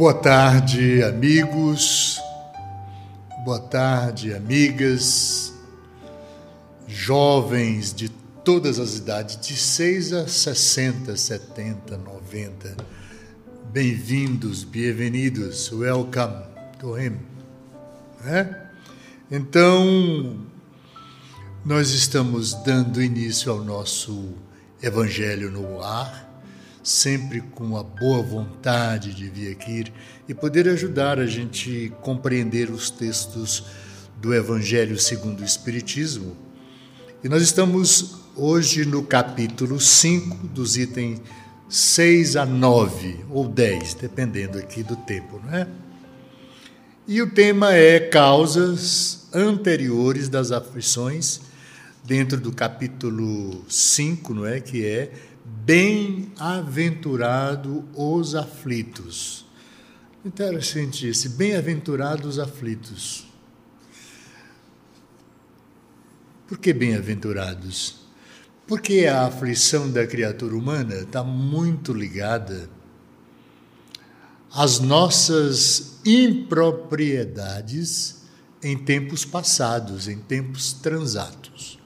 Boa tarde, amigos. Boa tarde, amigas. Jovens de todas as idades, de 6 a 60, 70, 90. Bem-vindos, bem-vindos, welcome to him. É? Então, nós estamos dando início ao nosso Evangelho no ar sempre com a boa vontade de vir aqui e poder ajudar a gente compreender os textos do Evangelho segundo o Espiritismo. E nós estamos hoje no capítulo 5, dos itens 6 a 9, ou 10, dependendo aqui do tempo, não é? E o tema é causas anteriores das aflições, dentro do capítulo 5, não é? Que é Bem-aventurado os aflitos. Interessante esse, bem-aventurados aflitos. Por que bem-aventurados? Porque a aflição da criatura humana está muito ligada às nossas impropriedades em tempos passados, em tempos transatos.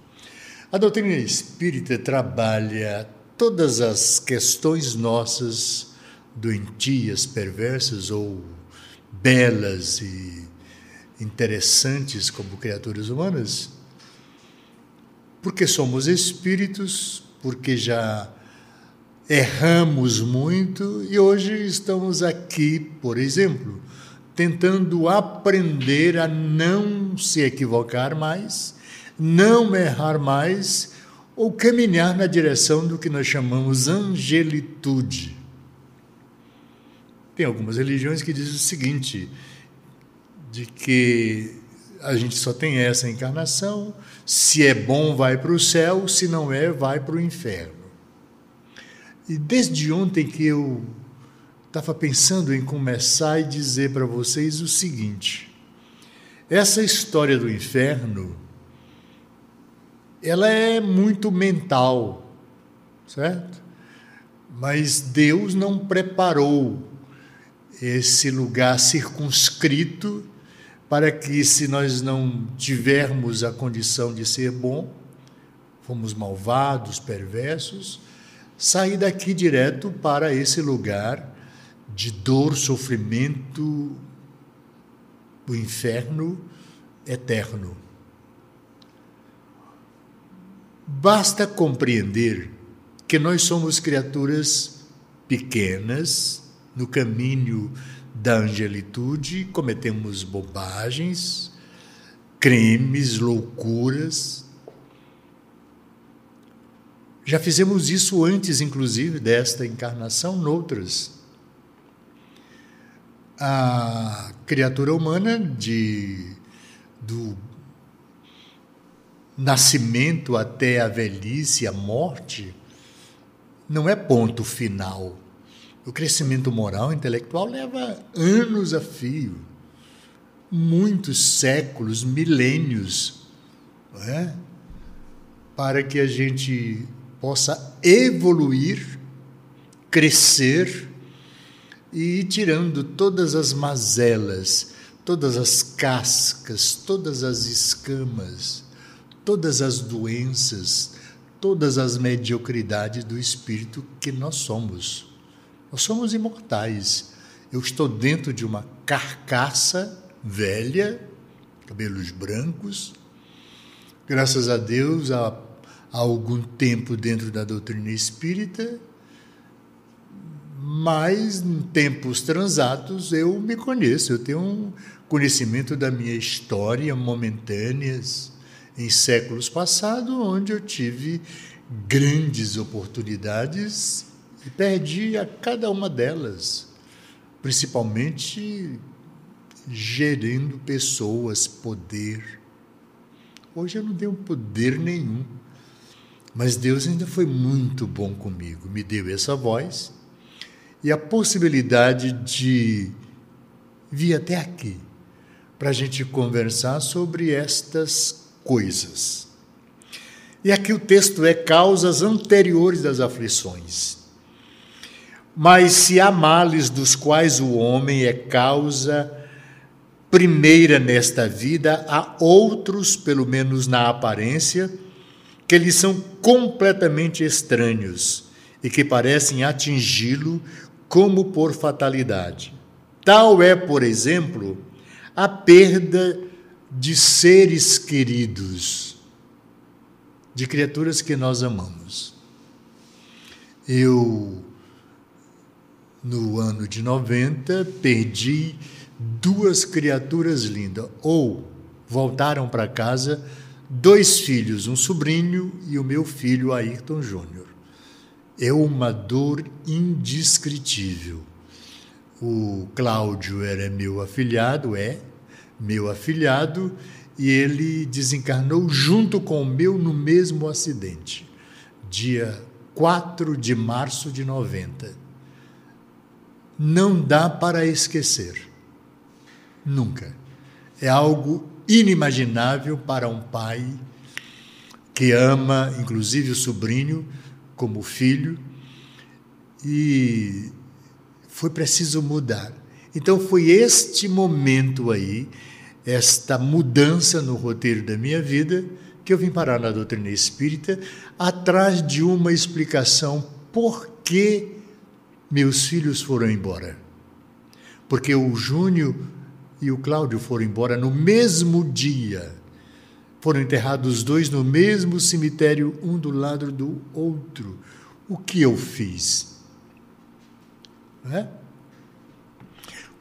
A doutrina espírita trabalha todas as questões nossas, doentias, perversas ou belas e interessantes como criaturas humanas, porque somos espíritos, porque já erramos muito e hoje estamos aqui, por exemplo, tentando aprender a não se equivocar mais, não errar mais ou caminhar na direção do que nós chamamos angelitude. Tem algumas religiões que dizem o seguinte: de que a gente só tem essa encarnação, se é bom, vai para o céu, se não é, vai para o inferno. E desde ontem que eu estava pensando em começar e dizer para vocês o seguinte: essa história do inferno ela é muito mental, certo? Mas Deus não preparou esse lugar circunscrito para que, se nós não tivermos a condição de ser bom, fomos malvados, perversos, sair daqui direto para esse lugar de dor, sofrimento, o inferno eterno. Basta compreender que nós somos criaturas pequenas no caminho da angelitude, cometemos bobagens, crimes, loucuras. Já fizemos isso antes, inclusive, desta encarnação, noutras. A criatura humana de, do nascimento até a velhice, a morte, não é ponto final. O crescimento moral e intelectual leva anos a fio, muitos séculos, milênios, é? para que a gente possa evoluir, crescer e ir tirando todas as mazelas, todas as cascas, todas as escamas todas as doenças, todas as mediocridades do espírito que nós somos. Nós somos imortais. Eu estou dentro de uma carcaça velha, cabelos brancos. Graças a Deus, há, há algum tempo dentro da doutrina espírita, mas em tempos transatos eu me conheço, eu tenho um conhecimento da minha história momentâneas em séculos passados, onde eu tive grandes oportunidades e perdi a cada uma delas, principalmente gerindo pessoas, poder. Hoje eu não tenho poder nenhum, mas Deus ainda foi muito bom comigo, me deu essa voz e a possibilidade de vir até aqui para a gente conversar sobre estas coisas. E aqui o texto é causas anteriores das aflições. Mas se há males dos quais o homem é causa primeira nesta vida, há outros, pelo menos na aparência, que lhe são completamente estranhos e que parecem atingi-lo como por fatalidade. Tal é, por exemplo, a perda de seres queridos, de criaturas que nós amamos. Eu, no ano de 90, perdi duas criaturas lindas, ou voltaram para casa dois filhos, um sobrinho e o meu filho Ayrton Júnior. É uma dor indescritível. O Cláudio era meu afilhado, é meu afilhado, e ele desencarnou junto com o meu no mesmo acidente, dia 4 de março de 90. Não dá para esquecer. Nunca. É algo inimaginável para um pai que ama, inclusive o sobrinho, como filho, e foi preciso mudar. Então foi este momento aí, esta mudança no roteiro da minha vida, que eu vim parar na doutrina espírita, atrás de uma explicação por que meus filhos foram embora. Porque o Júnior e o Cláudio foram embora no mesmo dia. Foram enterrados os dois no mesmo cemitério, um do lado do outro. O que eu fiz? É?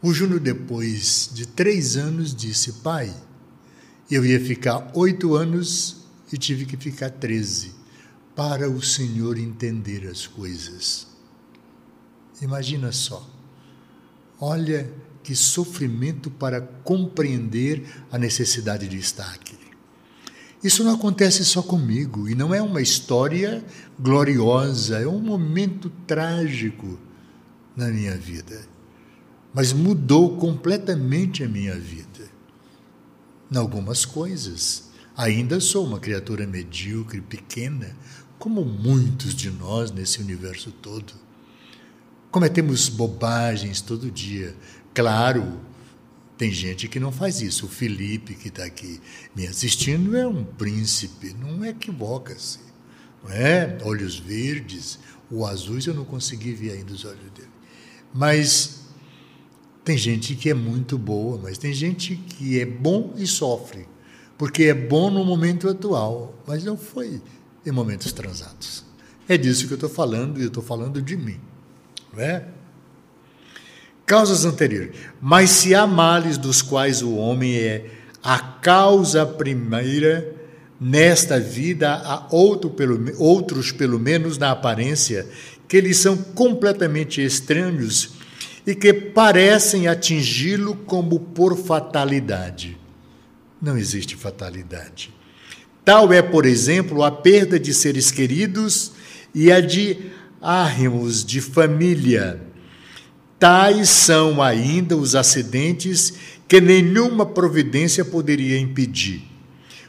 O Júnior, depois de três anos, disse: Pai, eu ia ficar oito anos e tive que ficar treze para o Senhor entender as coisas. Imagina só. Olha que sofrimento para compreender a necessidade de estar aqui. Isso não acontece só comigo e não é uma história gloriosa, é um momento trágico na minha vida. Mas mudou completamente a minha vida. Em algumas coisas. Ainda sou uma criatura medíocre, pequena, como muitos de nós nesse universo todo. Cometemos bobagens todo dia, Claro, tem gente que não faz isso. O Felipe, que está aqui me assistindo, é um príncipe, não equivoca-se. Não é? Olhos verdes, o azuis eu não consegui ver ainda os olhos dele. Mas tem gente que é muito boa, mas tem gente que é bom e sofre. Porque é bom no momento atual, mas não foi em momentos transatos. É disso que eu estou falando e eu estou falando de mim. Não é? Causas anteriores. Mas se há males dos quais o homem é a causa primeira nesta vida, há outro pelo, outros, pelo menos na aparência, que lhes são completamente estranhos e que parecem atingi-lo como por fatalidade. Não existe fatalidade. Tal é, por exemplo, a perda de seres queridos e a de árrimos de família Tais são ainda os acidentes que nenhuma providência poderia impedir.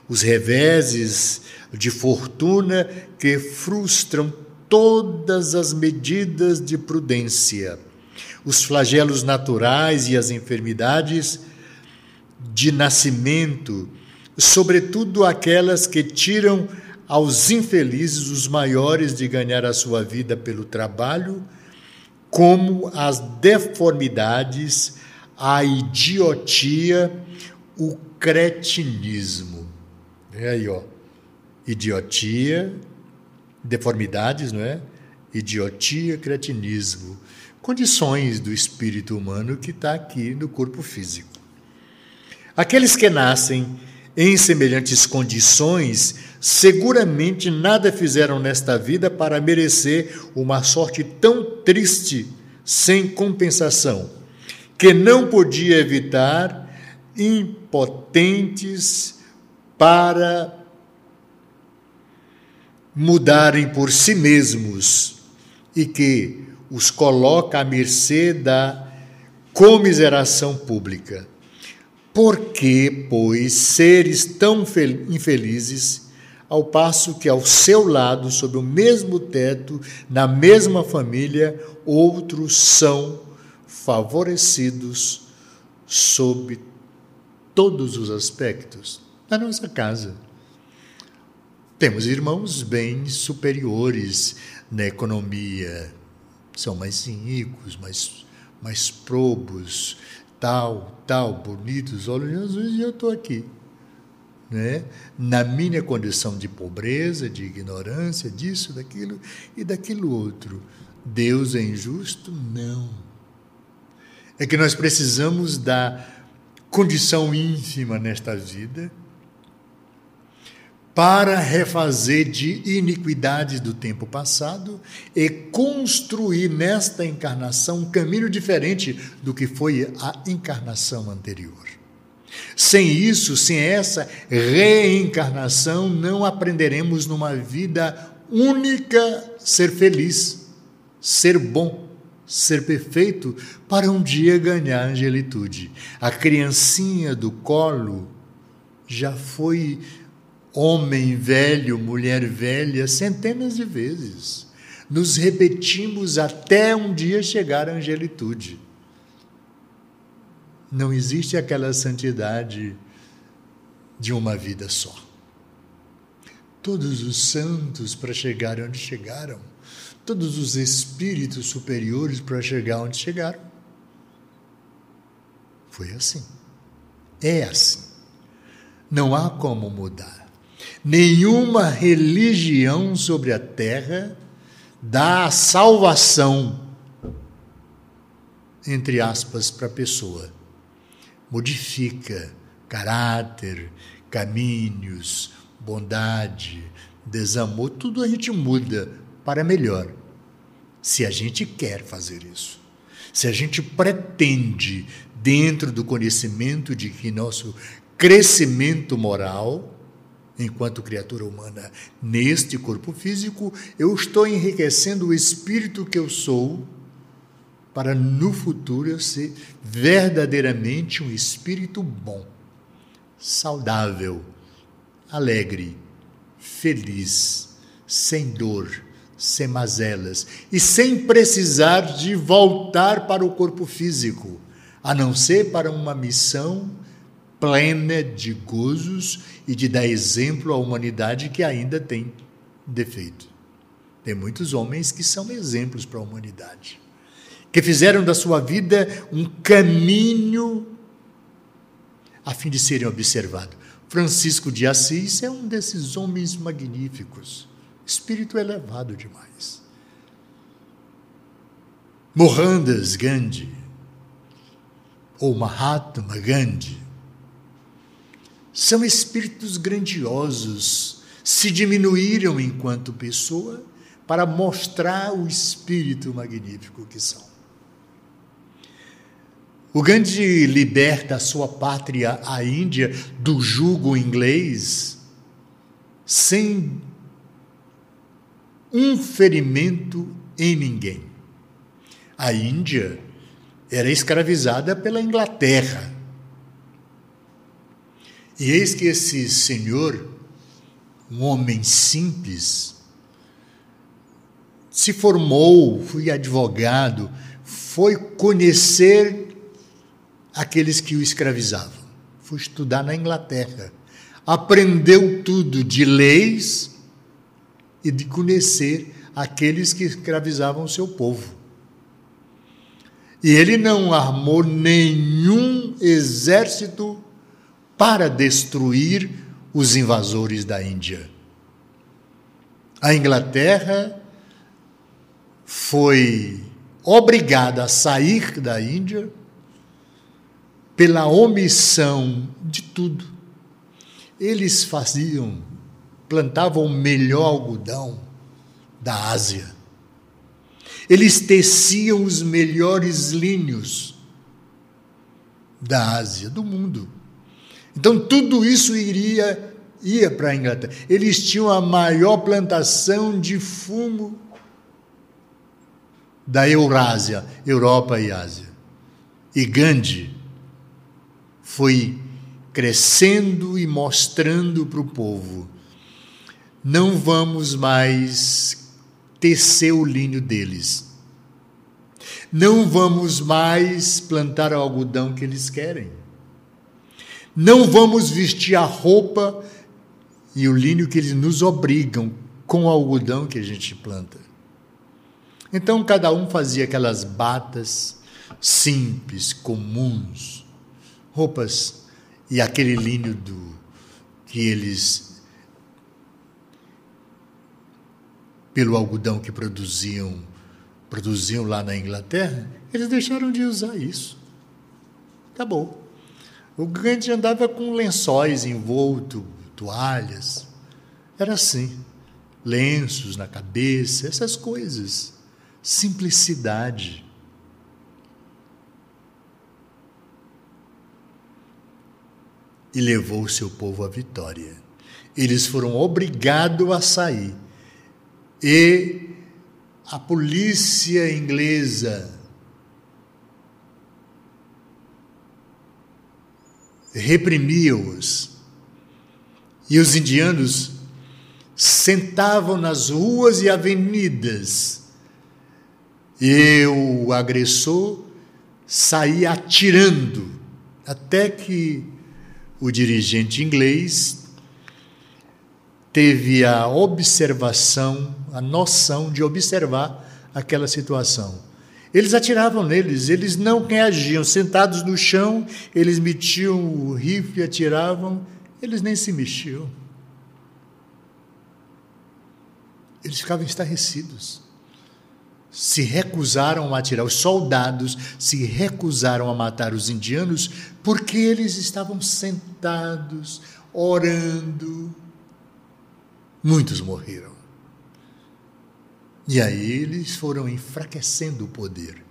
Os reveses de fortuna que frustram todas as medidas de prudência. Os flagelos naturais e as enfermidades de nascimento, sobretudo aquelas que tiram aos infelizes os maiores de ganhar a sua vida pelo trabalho como as deformidades, a idiotia, o cretinismo. É aí, ó. Idiotia, deformidades, não é? Idiotia, cretinismo. Condições do espírito humano que está aqui no corpo físico. Aqueles que nascem em semelhantes condições, seguramente nada fizeram nesta vida para merecer uma sorte tão triste, sem compensação, que não podia evitar impotentes para mudarem por si mesmos e que os coloca à mercê da comiseração pública. Por que, pois, seres tão infelizes ao passo que ao seu lado, sob o mesmo teto, na mesma família, outros são favorecidos sob todos os aspectos. Na nossa casa, temos irmãos bem superiores na economia, são mais ricos, mais, mais probos, tal, tal, bonitos, olha Jesus e eu estou aqui. Né? Na minha condição de pobreza, de ignorância, disso, daquilo e daquilo outro. Deus é injusto? Não. É que nós precisamos da condição ínfima nesta vida para refazer de iniquidades do tempo passado e construir nesta encarnação um caminho diferente do que foi a encarnação anterior. Sem isso, sem essa reencarnação, não aprenderemos numa vida única ser feliz, ser bom, ser perfeito, para um dia ganhar angelitude. A criancinha do colo já foi homem velho, mulher velha, centenas de vezes. Nos repetimos até um dia chegar à angelitude. Não existe aquela santidade de uma vida só. Todos os santos para chegar onde chegaram, todos os espíritos superiores para chegar onde chegaram. Foi assim. É assim. Não há como mudar. Nenhuma religião sobre a terra dá a salvação, entre aspas, para a pessoa. Modifica caráter, caminhos, bondade, desamor, tudo a gente muda para melhor. Se a gente quer fazer isso. Se a gente pretende, dentro do conhecimento de que nosso crescimento moral enquanto criatura humana neste corpo físico, eu estou enriquecendo o espírito que eu sou para no futuro eu ser verdadeiramente um espírito bom, saudável, alegre, feliz, sem dor, sem mazelas e sem precisar de voltar para o corpo físico, a não ser para uma missão plena de gozos e de dar exemplo à humanidade que ainda tem defeito. Tem muitos homens que são exemplos para a humanidade, que fizeram da sua vida um caminho a fim de serem observados. Francisco de Assis é um desses homens magníficos, espírito elevado demais. Mohandas Gandhi, ou Mahatma Gandhi, são espíritos grandiosos, se diminuíram enquanto pessoa para mostrar o espírito magnífico que são. O Gandhi liberta a sua pátria, a Índia, do jugo inglês sem um ferimento em ninguém. A Índia era escravizada pela Inglaterra. E eis que esse senhor, um homem simples, se formou, foi advogado, foi conhecer aqueles que o escravizavam, foi estudar na Inglaterra, aprendeu tudo de leis e de conhecer aqueles que escravizavam o seu povo. E ele não armou nenhum exército para destruir os invasores da Índia. A Inglaterra foi obrigada a sair da Índia pela omissão de tudo. Eles faziam, plantavam o melhor algodão da Ásia. Eles teciam os melhores linhos da Ásia, do mundo. Então tudo isso iria ia para a Inglaterra. Eles tinham a maior plantação de fumo da Eurásia, Europa e Ásia. E Gandhi foi crescendo e mostrando para o povo não vamos mais tecer o linho deles. Não vamos mais plantar o algodão que eles querem. Não vamos vestir a roupa e o linho que eles nos obrigam com o algodão que a gente planta. Então cada um fazia aquelas batas simples, comuns, roupas e aquele linho do que eles pelo algodão que produziam produziam lá na Inglaterra, eles deixaram de usar isso. Acabou. O Gandhi andava com lençóis envolto, toalhas. Era assim. Lenços na cabeça, essas coisas. Simplicidade. E levou o seu povo à vitória. Eles foram obrigados a sair. E a polícia inglesa reprimia-os. E os indianos sentavam nas ruas e avenidas. E o agressor saía atirando, até que o dirigente inglês teve a observação, a noção de observar aquela situação eles atiravam neles, eles não reagiam. Sentados no chão, eles metiam o rifle, atiravam, eles nem se mexiam. Eles ficavam estarrecidos. Se recusaram a atirar. Os soldados se recusaram a matar os indianos porque eles estavam sentados, orando. Muitos morreram. E aí eles foram enfraquecendo o poder.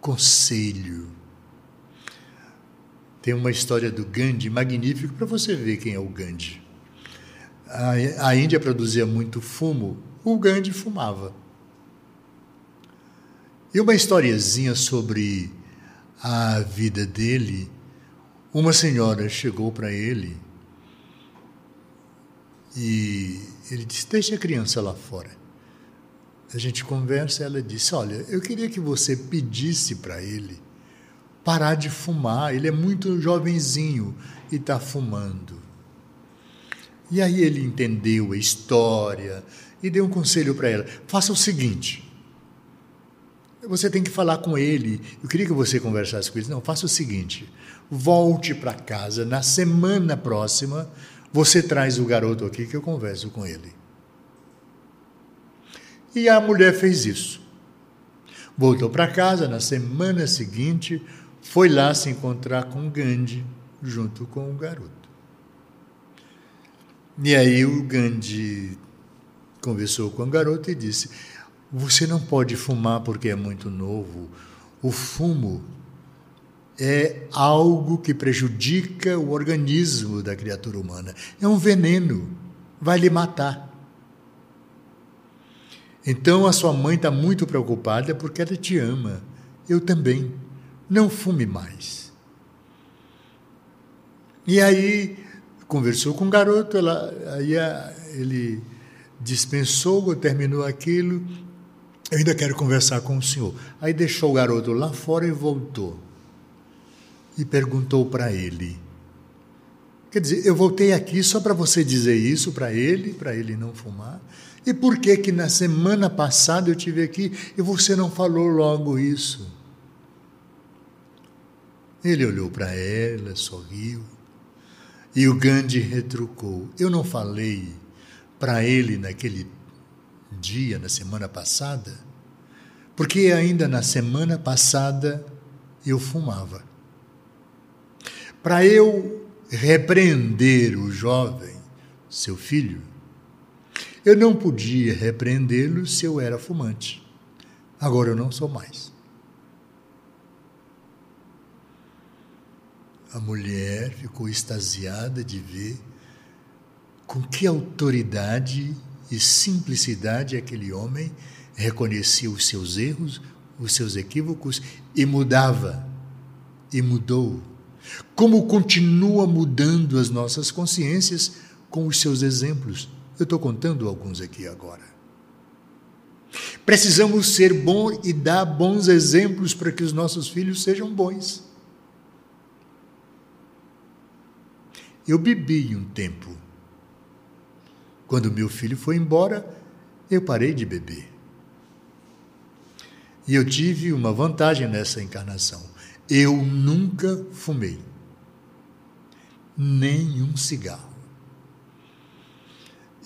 Conselho. Tem uma história do Gandhi magnífico para você ver quem é o Gandhi. A, a Índia produzia muito fumo, o Gandhi fumava. E uma historiazinha sobre a vida dele. Uma senhora chegou para ele e ele disse: Deixa a criança lá fora. A gente conversa, ela disse: Olha, eu queria que você pedisse para ele parar de fumar. Ele é muito jovenzinho e está fumando. E aí ele entendeu a história e deu um conselho para ela: faça o seguinte. Você tem que falar com ele. Eu queria que você conversasse com ele. Não, faça o seguinte: volte para casa na semana próxima você traz o garoto aqui que eu converso com ele. E a mulher fez isso. Voltou para casa na semana seguinte, foi lá se encontrar com Gandhi junto com o garoto. E aí o Gandhi conversou com o garoto e disse: Você não pode fumar porque é muito novo. O fumo é algo que prejudica o organismo da criatura humana. É um veneno, vai lhe matar. Então a sua mãe está muito preocupada porque ela te ama. Eu também. Não fume mais. E aí conversou com o garoto, ela, aí ele dispensou, terminou aquilo. Eu ainda quero conversar com o senhor. Aí deixou o garoto lá fora e voltou e perguntou para ele. Quer dizer, eu voltei aqui só para você dizer isso para ele, para ele não fumar. E por que que na semana passada eu tive aqui e você não falou logo isso? Ele olhou para ela, sorriu. E o Gandhi retrucou: Eu não falei para ele naquele dia, na semana passada, porque ainda na semana passada eu fumava. Para eu repreender o jovem, seu filho, eu não podia repreendê-lo se eu era fumante. Agora eu não sou mais. A mulher ficou extasiada de ver com que autoridade e simplicidade aquele homem reconhecia os seus erros, os seus equívocos e mudava. E mudou como continua mudando as nossas consciências com os seus exemplos. Eu estou contando alguns aqui agora. Precisamos ser bons e dar bons exemplos para que os nossos filhos sejam bons. Eu bebi um tempo. Quando meu filho foi embora, eu parei de beber. E eu tive uma vantagem nessa encarnação. Eu nunca fumei. Nem um cigarro.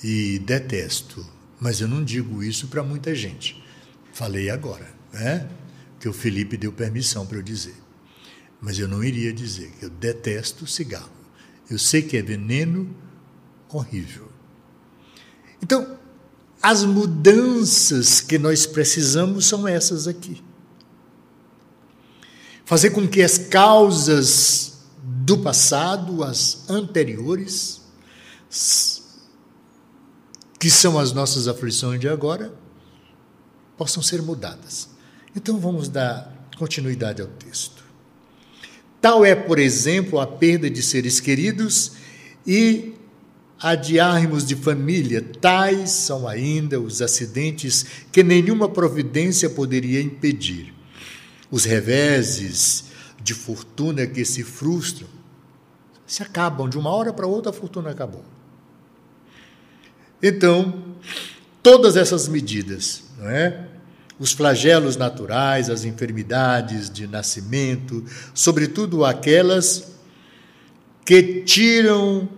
E detesto, mas eu não digo isso para muita gente. Falei agora, né? Que o Felipe deu permissão para eu dizer. Mas eu não iria dizer que eu detesto cigarro. Eu sei que é veneno horrível. Então, as mudanças que nós precisamos são essas aqui. Fazer com que as causas do passado, as anteriores, que são as nossas aflições de agora, possam ser mudadas. Então vamos dar continuidade ao texto. Tal é, por exemplo, a perda de seres queridos e adiarmos de família, tais são ainda os acidentes que nenhuma providência poderia impedir. Os reveses de fortuna que se frustram se acabam, de uma hora para outra a fortuna acabou. Então, todas essas medidas, não é? Os flagelos naturais, as enfermidades de nascimento, sobretudo aquelas que tiram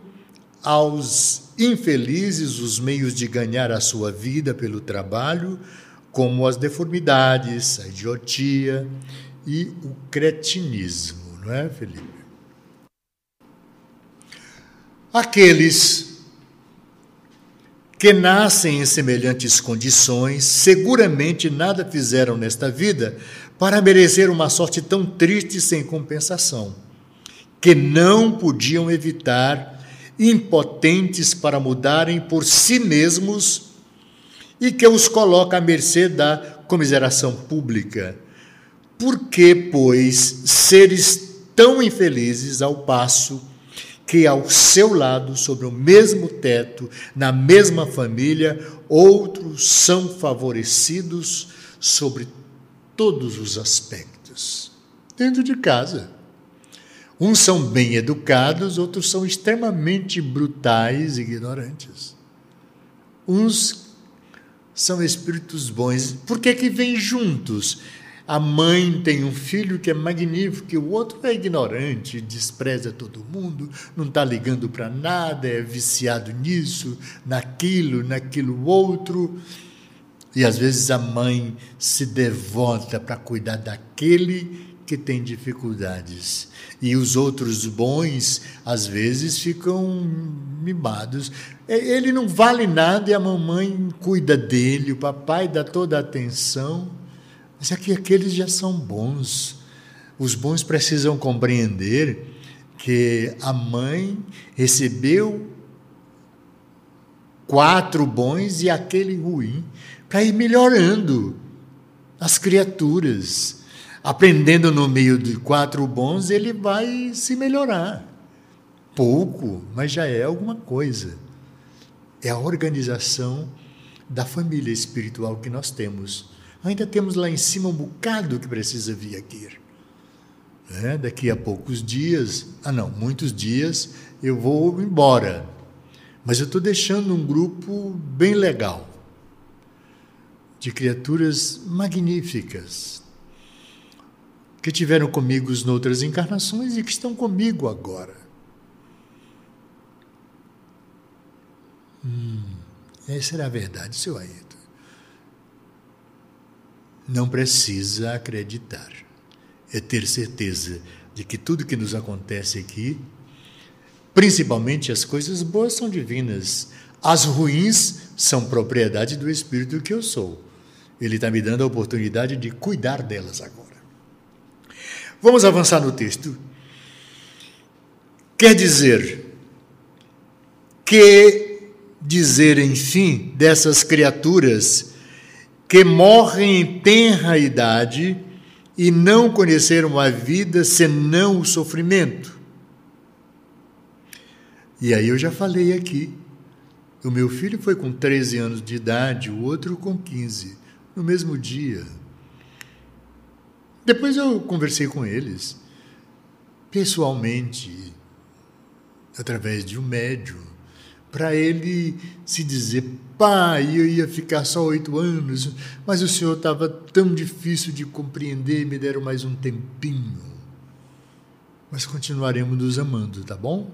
aos infelizes os meios de ganhar a sua vida pelo trabalho, como as deformidades, a idiotia e o cretinismo, não é, Felipe? Aqueles que nascem em semelhantes condições seguramente nada fizeram nesta vida para merecer uma sorte tão triste sem compensação, que não podiam evitar impotentes para mudarem por si mesmos e que os coloca à mercê da comiseração pública. Por que, pois, seres tão infelizes ao passo que ao seu lado, sobre o mesmo teto, na mesma família, outros são favorecidos sobre todos os aspectos? Dentro de casa. Uns são bem educados, outros são extremamente brutais e ignorantes. Uns são espíritos bons. Por que que vêm juntos? A mãe tem um filho que é magnífico, e o outro é ignorante, despreza todo mundo, não está ligando para nada, é viciado nisso, naquilo, naquilo outro. E às vezes a mãe se devota para cuidar daquele que tem dificuldades. E os outros bons, às vezes, ficam mimados. Ele não vale nada e a mamãe cuida dele, o papai dá toda a atenção. Mas aqui aqueles já são bons. Os bons precisam compreender que a mãe recebeu quatro bons e aquele ruim, para ir melhorando as criaturas aprendendo no meio de quatro bons, ele vai se melhorar. Pouco, mas já é alguma coisa. É a organização da família espiritual que nós temos. Ainda temos lá em cima um bocado que precisa vir aqui. É, daqui a poucos dias, ah não, muitos dias, eu vou embora. Mas eu estou deixando um grupo bem legal, de criaturas magníficas, que tiveram comigo em outras encarnações e que estão comigo agora. Hum, essa era a verdade, seu Ayrton. Não precisa acreditar. É ter certeza de que tudo que nos acontece aqui, principalmente as coisas boas, são divinas. As ruins são propriedade do Espírito que eu sou. Ele está me dando a oportunidade de cuidar delas agora. Vamos avançar no texto. Quer dizer que dizer, enfim, dessas criaturas que morrem em tenra idade e não conheceram a vida senão o sofrimento. E aí eu já falei aqui O meu filho foi com 13 anos de idade, o outro com 15, no mesmo dia. Depois eu conversei com eles, pessoalmente, através de um médium, para ele se dizer: pai, eu ia ficar só oito anos, mas o senhor estava tão difícil de compreender, me deram mais um tempinho. Mas continuaremos nos amando, tá bom?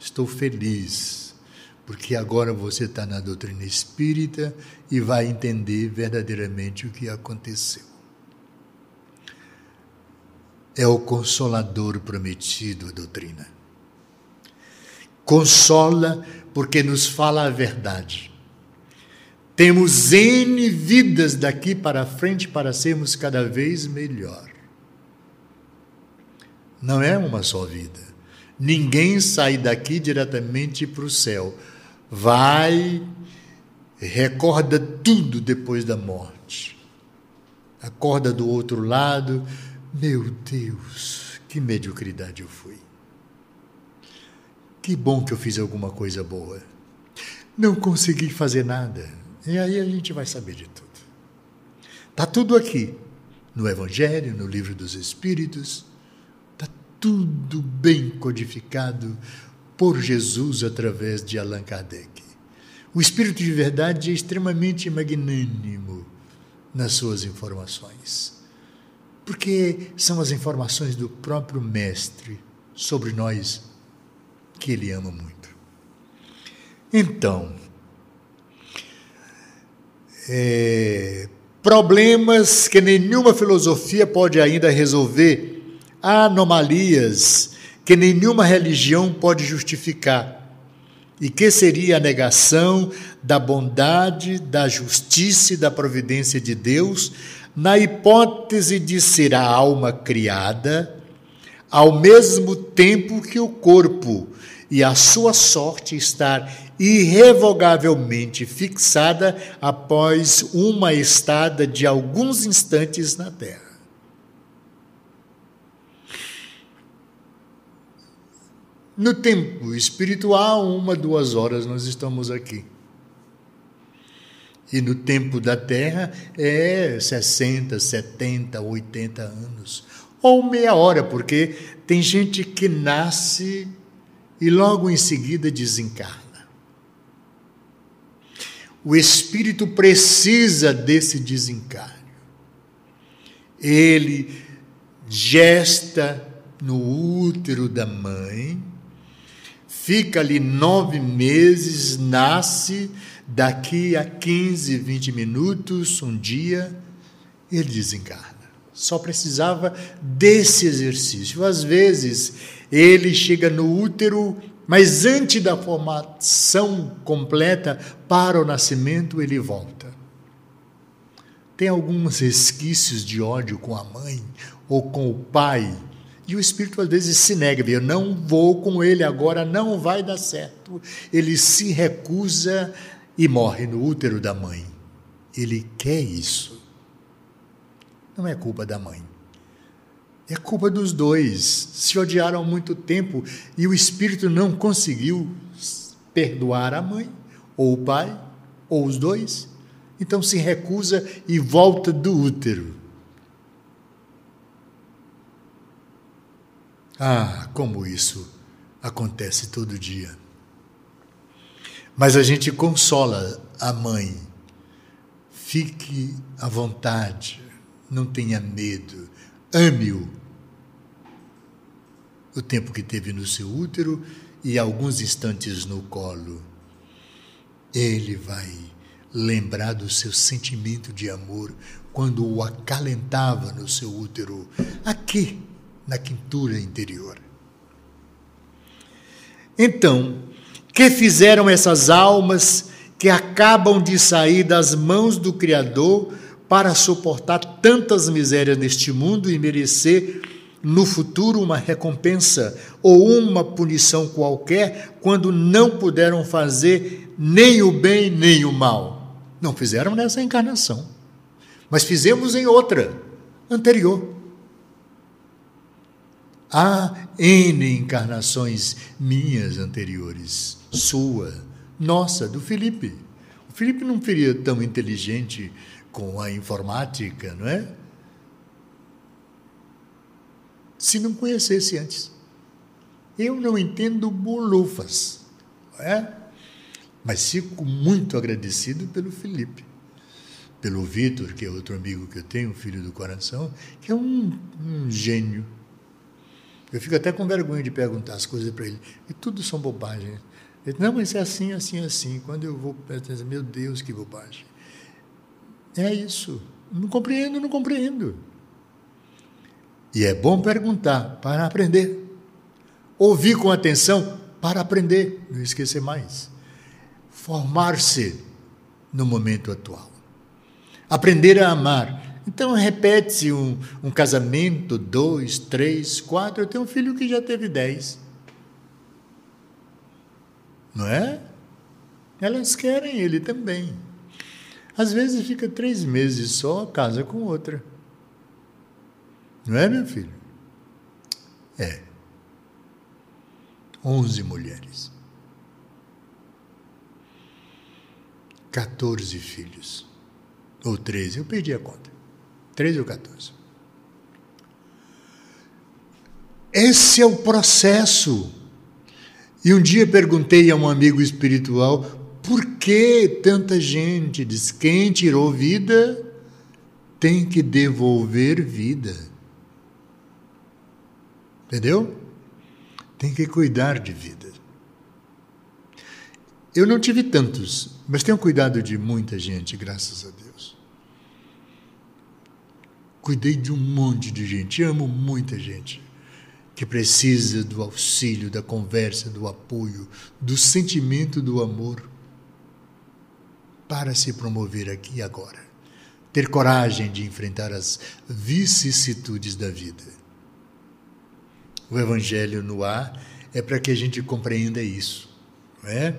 Estou feliz, porque agora você está na doutrina espírita e vai entender verdadeiramente o que aconteceu é o consolador prometido, a doutrina. Consola porque nos fala a verdade. Temos N vidas daqui para frente para sermos cada vez melhor. Não é uma só vida. Ninguém sai daqui diretamente para o céu. Vai, recorda tudo depois da morte. Acorda do outro lado, meu Deus, que mediocridade eu fui. Que bom que eu fiz alguma coisa boa. Não consegui fazer nada. E aí a gente vai saber de tudo. Está tudo aqui, no Evangelho, no Livro dos Espíritos. Está tudo bem codificado por Jesus através de Allan Kardec. O Espírito de Verdade é extremamente magnânimo nas suas informações porque são as informações do próprio Mestre sobre nós que ele ama muito. Então, é, problemas que nenhuma filosofia pode ainda resolver, anomalias que nenhuma religião pode justificar, e que seria a negação da bondade, da justiça e da providência de Deus na hipótese de ser a alma criada, ao mesmo tempo que o corpo e a sua sorte estar irrevogavelmente fixada após uma estada de alguns instantes na Terra. No tempo espiritual, uma, duas horas nós estamos aqui. E no tempo da Terra é 60, 70, 80 anos. Ou meia hora, porque tem gente que nasce e logo em seguida desencarna. O espírito precisa desse desencarne. Ele gesta no útero da mãe, fica ali nove meses, nasce Daqui a 15, 20 minutos, um dia, ele desencarna. Só precisava desse exercício. Às vezes, ele chega no útero, mas antes da formação completa, para o nascimento, ele volta. Tem alguns resquícios de ódio com a mãe ou com o pai. E o espírito às vezes se nega, eu não vou com ele agora, não vai dar certo. Ele se recusa e morre no útero da mãe. Ele quer isso. Não é culpa da mãe. É culpa dos dois. Se odiaram há muito tempo e o espírito não conseguiu perdoar a mãe, ou o pai, ou os dois. Então se recusa e volta do útero. Ah, como isso acontece todo dia. Mas a gente consola a mãe. Fique à vontade, não tenha medo, ame-o. O tempo que teve no seu útero e alguns instantes no colo. Ele vai lembrar do seu sentimento de amor quando o acalentava no seu útero, aqui, na quintura interior. Então, que fizeram essas almas que acabam de sair das mãos do Criador para suportar tantas misérias neste mundo e merecer no futuro uma recompensa ou uma punição qualquer quando não puderam fazer nem o bem nem o mal. Não fizeram nessa encarnação, mas fizemos em outra, anterior. Há N encarnações minhas anteriores, sua, nossa, do Felipe. O Felipe não seria tão inteligente com a informática, não é? Se não conhecesse antes. Eu não entendo bolufas, não é? Mas fico muito agradecido pelo Felipe, pelo Vitor, que é outro amigo que eu tenho, filho do coração, que é um, um gênio. Eu fico até com vergonha de perguntar as coisas para ele. E tudo são bobagens. Ele, não, mas é assim, assim, assim. Quando eu vou meu Deus, que bobagem. É isso. Não compreendo, não compreendo. E é bom perguntar para aprender. Ouvir com atenção para aprender, não esquecer mais. Formar-se no momento atual. Aprender a amar. Então repete-se um, um casamento, dois, três, quatro. Eu tenho um filho que já teve dez. Não é? Elas querem ele também. Às vezes fica três meses só, casa com outra. Não é, meu filho? É. Onze mulheres. 14 filhos. Ou 13, eu perdi a conta. 13 ou 14. Esse é o processo. E um dia perguntei a um amigo espiritual por que tanta gente diz quem tirou vida tem que devolver vida. Entendeu? Tem que cuidar de vida. Eu não tive tantos, mas tenho cuidado de muita gente, graças a Deus. Cuidei de um monte de gente, amo muita gente que precisa do auxílio, da conversa, do apoio, do sentimento do amor para se promover aqui e agora. Ter coragem de enfrentar as vicissitudes da vida. O Evangelho no ar é para que a gente compreenda isso, não é?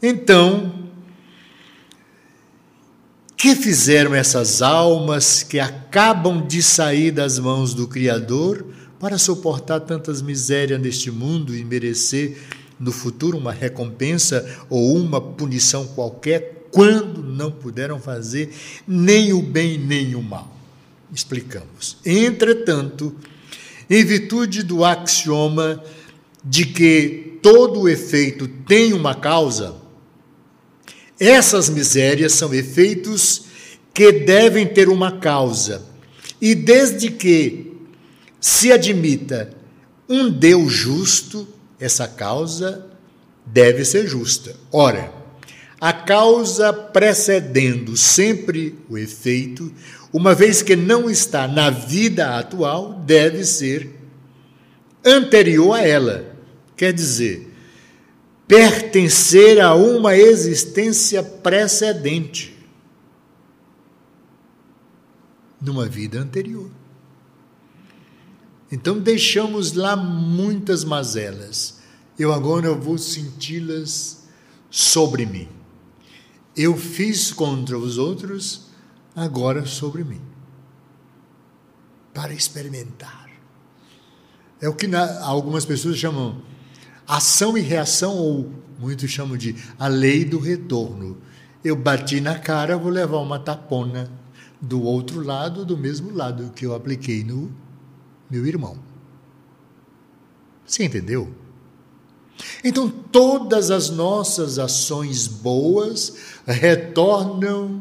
Então, que fizeram essas almas que acabam de sair das mãos do Criador para suportar tantas misérias neste mundo e merecer no futuro uma recompensa ou uma punição qualquer, quando não puderam fazer nem o bem nem o mal. Explicamos. Entretanto, em virtude do axioma de que todo efeito tem uma causa, essas misérias são efeitos que devem ter uma causa. E desde que se admita um Deus justo, essa causa deve ser justa. Ora, a causa precedendo sempre o efeito, uma vez que não está na vida atual, deve ser anterior a ela. Quer dizer, pertencer a uma existência precedente, numa vida anterior. Então deixamos lá muitas mazelas. Eu agora vou senti-las sobre mim. Eu fiz contra os outros, agora sobre mim. Para experimentar. É o que na, algumas pessoas chamam ação e reação, ou muitos chamam de a lei do retorno. Eu bati na cara, vou levar uma tapona do outro lado, do mesmo lado que eu apliquei no meu irmão. Você entendeu? Então, todas as nossas ações boas retornam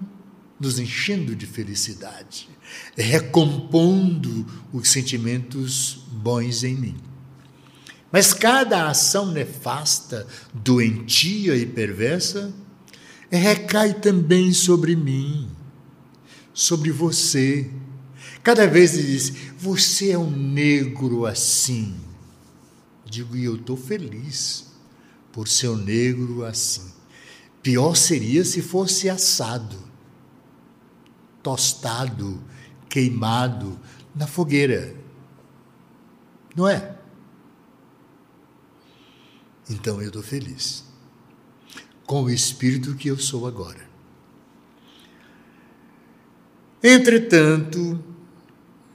nos enchendo de felicidade, recompondo os sentimentos bons em mim. Mas cada ação nefasta, doentia e perversa recai também sobre mim, sobre você, Cada vez ele diz: Você é um negro assim. Digo, e eu estou feliz por ser um negro assim. Pior seria se fosse assado, tostado, queimado na fogueira. Não é? Então eu estou feliz com o espírito que eu sou agora. Entretanto,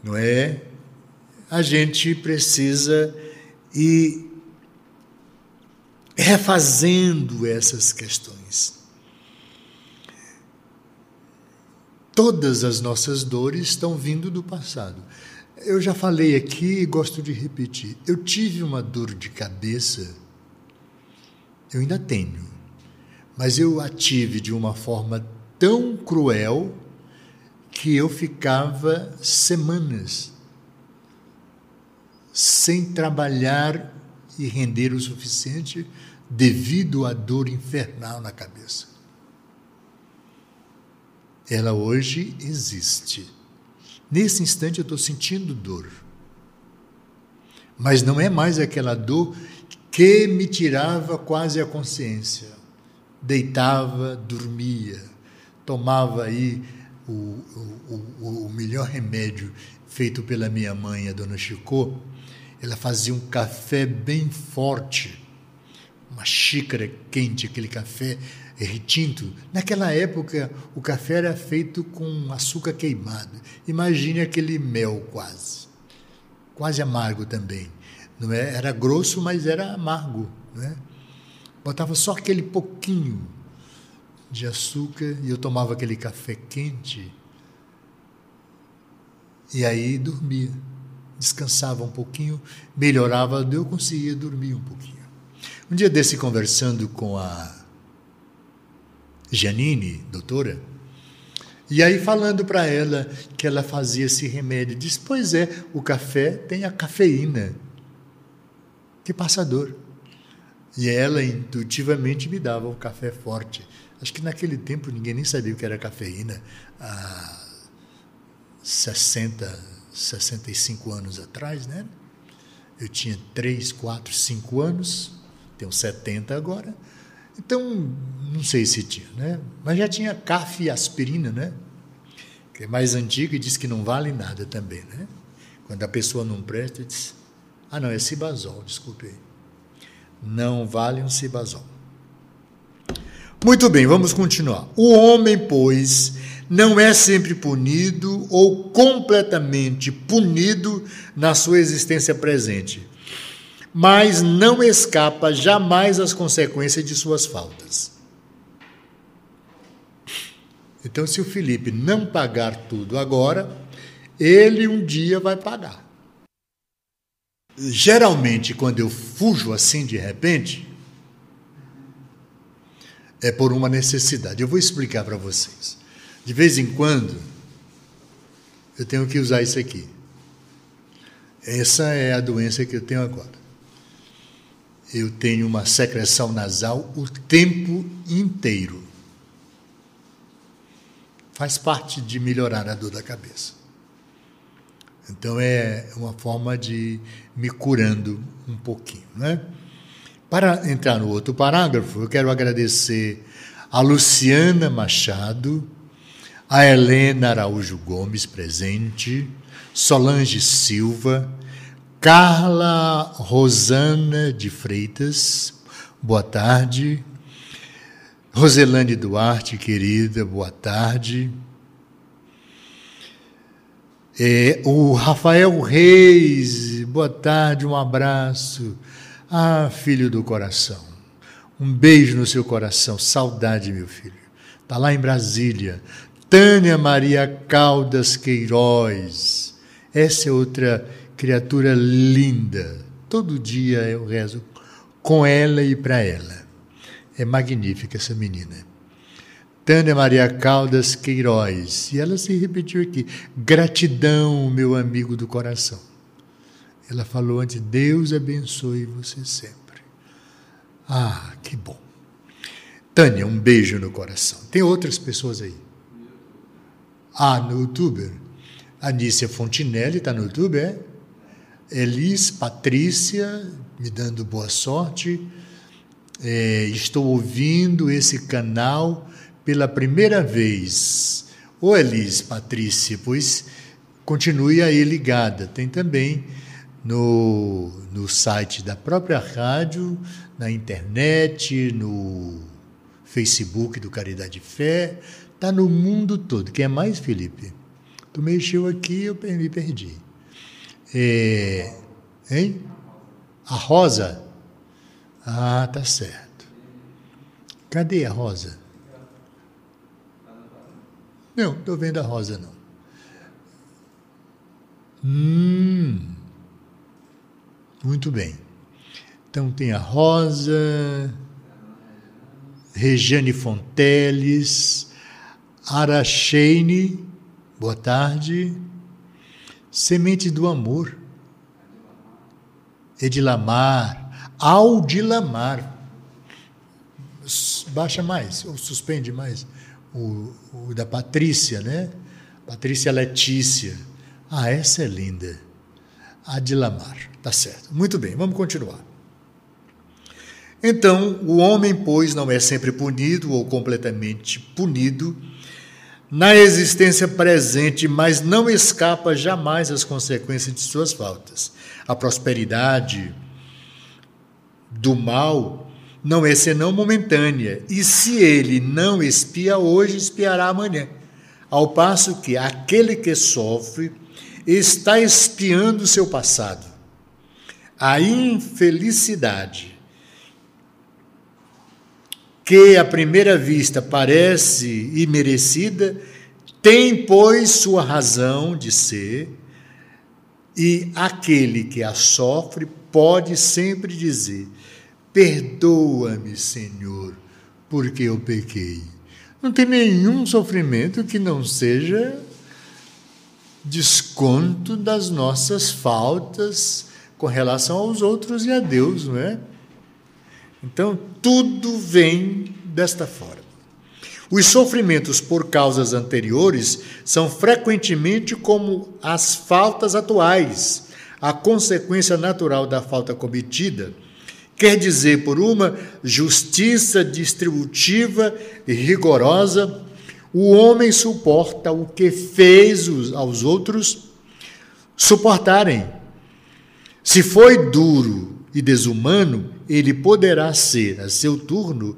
não é? A gente precisa ir refazendo essas questões. Todas as nossas dores estão vindo do passado. Eu já falei aqui e gosto de repetir. Eu tive uma dor de cabeça, eu ainda tenho, mas eu a tive de uma forma tão cruel que eu ficava semanas sem trabalhar e render o suficiente devido à dor infernal na cabeça. Ela hoje existe. Nesse instante eu estou sentindo dor. Mas não é mais aquela dor que me tirava quase a consciência. Deitava, dormia, tomava aí o, o, o, o melhor remédio feito pela minha mãe, a dona Chicô, ela fazia um café bem forte, uma xícara quente, aquele café retinto. Naquela época, o café era feito com açúcar queimado. Imagine aquele mel quase, quase amargo também. Não é? Era grosso, mas era amargo. Né? Botava só aquele pouquinho de açúcar e eu tomava aquele café quente e aí dormia descansava um pouquinho, melhorava, eu conseguia dormir um pouquinho. Um dia desse, conversando com a Janine, doutora, e aí falando para ela que ela fazia esse remédio, disse: Pois é, o café tem a cafeína, que passa dor. E ela intuitivamente me dava um café forte. Acho que naquele tempo ninguém nem sabia o que era cafeína. Há 60, 65 anos atrás, né? Eu tinha 3, 4, 5 anos, tenho 70 agora. Então, não sei se tinha, né? Mas já tinha café e aspirina, né? Que é mais antiga e diz que não vale nada também, né? Quando a pessoa não presta, diz: Ah, não, é cibazol, desculpe aí. Não vale um cibazol. Muito bem, vamos continuar. O homem, pois, não é sempre punido ou completamente punido na sua existência presente, mas não escapa jamais às consequências de suas faltas. Então, se o Felipe não pagar tudo agora, ele um dia vai pagar. Geralmente, quando eu fujo assim de repente, é por uma necessidade. Eu vou explicar para vocês. De vez em quando, eu tenho que usar isso aqui. Essa é a doença que eu tenho agora. Eu tenho uma secreção nasal o tempo inteiro. Faz parte de melhorar a dor da cabeça. Então é uma forma de me curando um pouquinho, né? Para entrar no outro parágrafo, eu quero agradecer a Luciana Machado, a Helena Araújo Gomes presente, Solange Silva, Carla Rosana de Freitas, boa tarde. Roselane Duarte, querida, boa tarde. É, o Rafael Reis, boa tarde, um abraço. Ah, filho do coração, um beijo no seu coração, saudade, meu filho. Está lá em Brasília, Tânia Maria Caldas Queiroz. Essa é outra criatura linda. Todo dia eu rezo com ela e para ela. É magnífica essa menina. Tânia Maria Caldas Queiroz. E ela se repetiu aqui. Gratidão, meu amigo do coração. Ela falou antes: Deus abençoe você sempre. Ah, que bom. Tânia, um beijo no coração. Tem outras pessoas aí. Ah, no YouTube. Anícia Fontinelli está no YouTube, é? Elis Patrícia, me dando boa sorte. É, estou ouvindo esse canal pela primeira vez. Ô Elis Patrícia, pois continue aí ligada. Tem também no, no site da própria rádio, na internet, no Facebook do Caridade Fé, Está no mundo todo. Quer mais, Felipe? Tu mexeu aqui, eu me perdi. É, hein? A Rosa. Ah, tá certo. Cadê a rosa? Não, estou vendo a rosa não. Hum, muito bem. Então tem a rosa, Regiane Fonteles, Aracheine, boa tarde. Semente do Amor, Edilamar, Aldilamar. Baixa mais, ou suspende mais. O, o da Patrícia, né? Patrícia Letícia. Ah, essa é linda. Adilamar. Tá certo. Muito bem, vamos continuar. Então, o homem, pois, não é sempre punido ou completamente punido na existência presente, mas não escapa jamais às consequências de suas faltas. A prosperidade do mal não é senão momentânea, e se ele não espia hoje, espiará amanhã. Ao passo que aquele que sofre está espiando seu passado. A infelicidade que à primeira vista parece imerecida, tem, pois, sua razão de ser, e aquele que a sofre pode sempre dizer: Perdoa-me, Senhor, porque eu pequei. Não tem nenhum sofrimento que não seja desconto das nossas faltas com relação aos outros e a Deus, não é? Então, tudo vem desta forma. Os sofrimentos por causas anteriores são frequentemente como as faltas atuais, a consequência natural da falta cometida. Quer dizer, por uma justiça distributiva e rigorosa, o homem suporta o que fez aos outros suportarem. Se foi duro e desumano, ele poderá ser, a seu turno,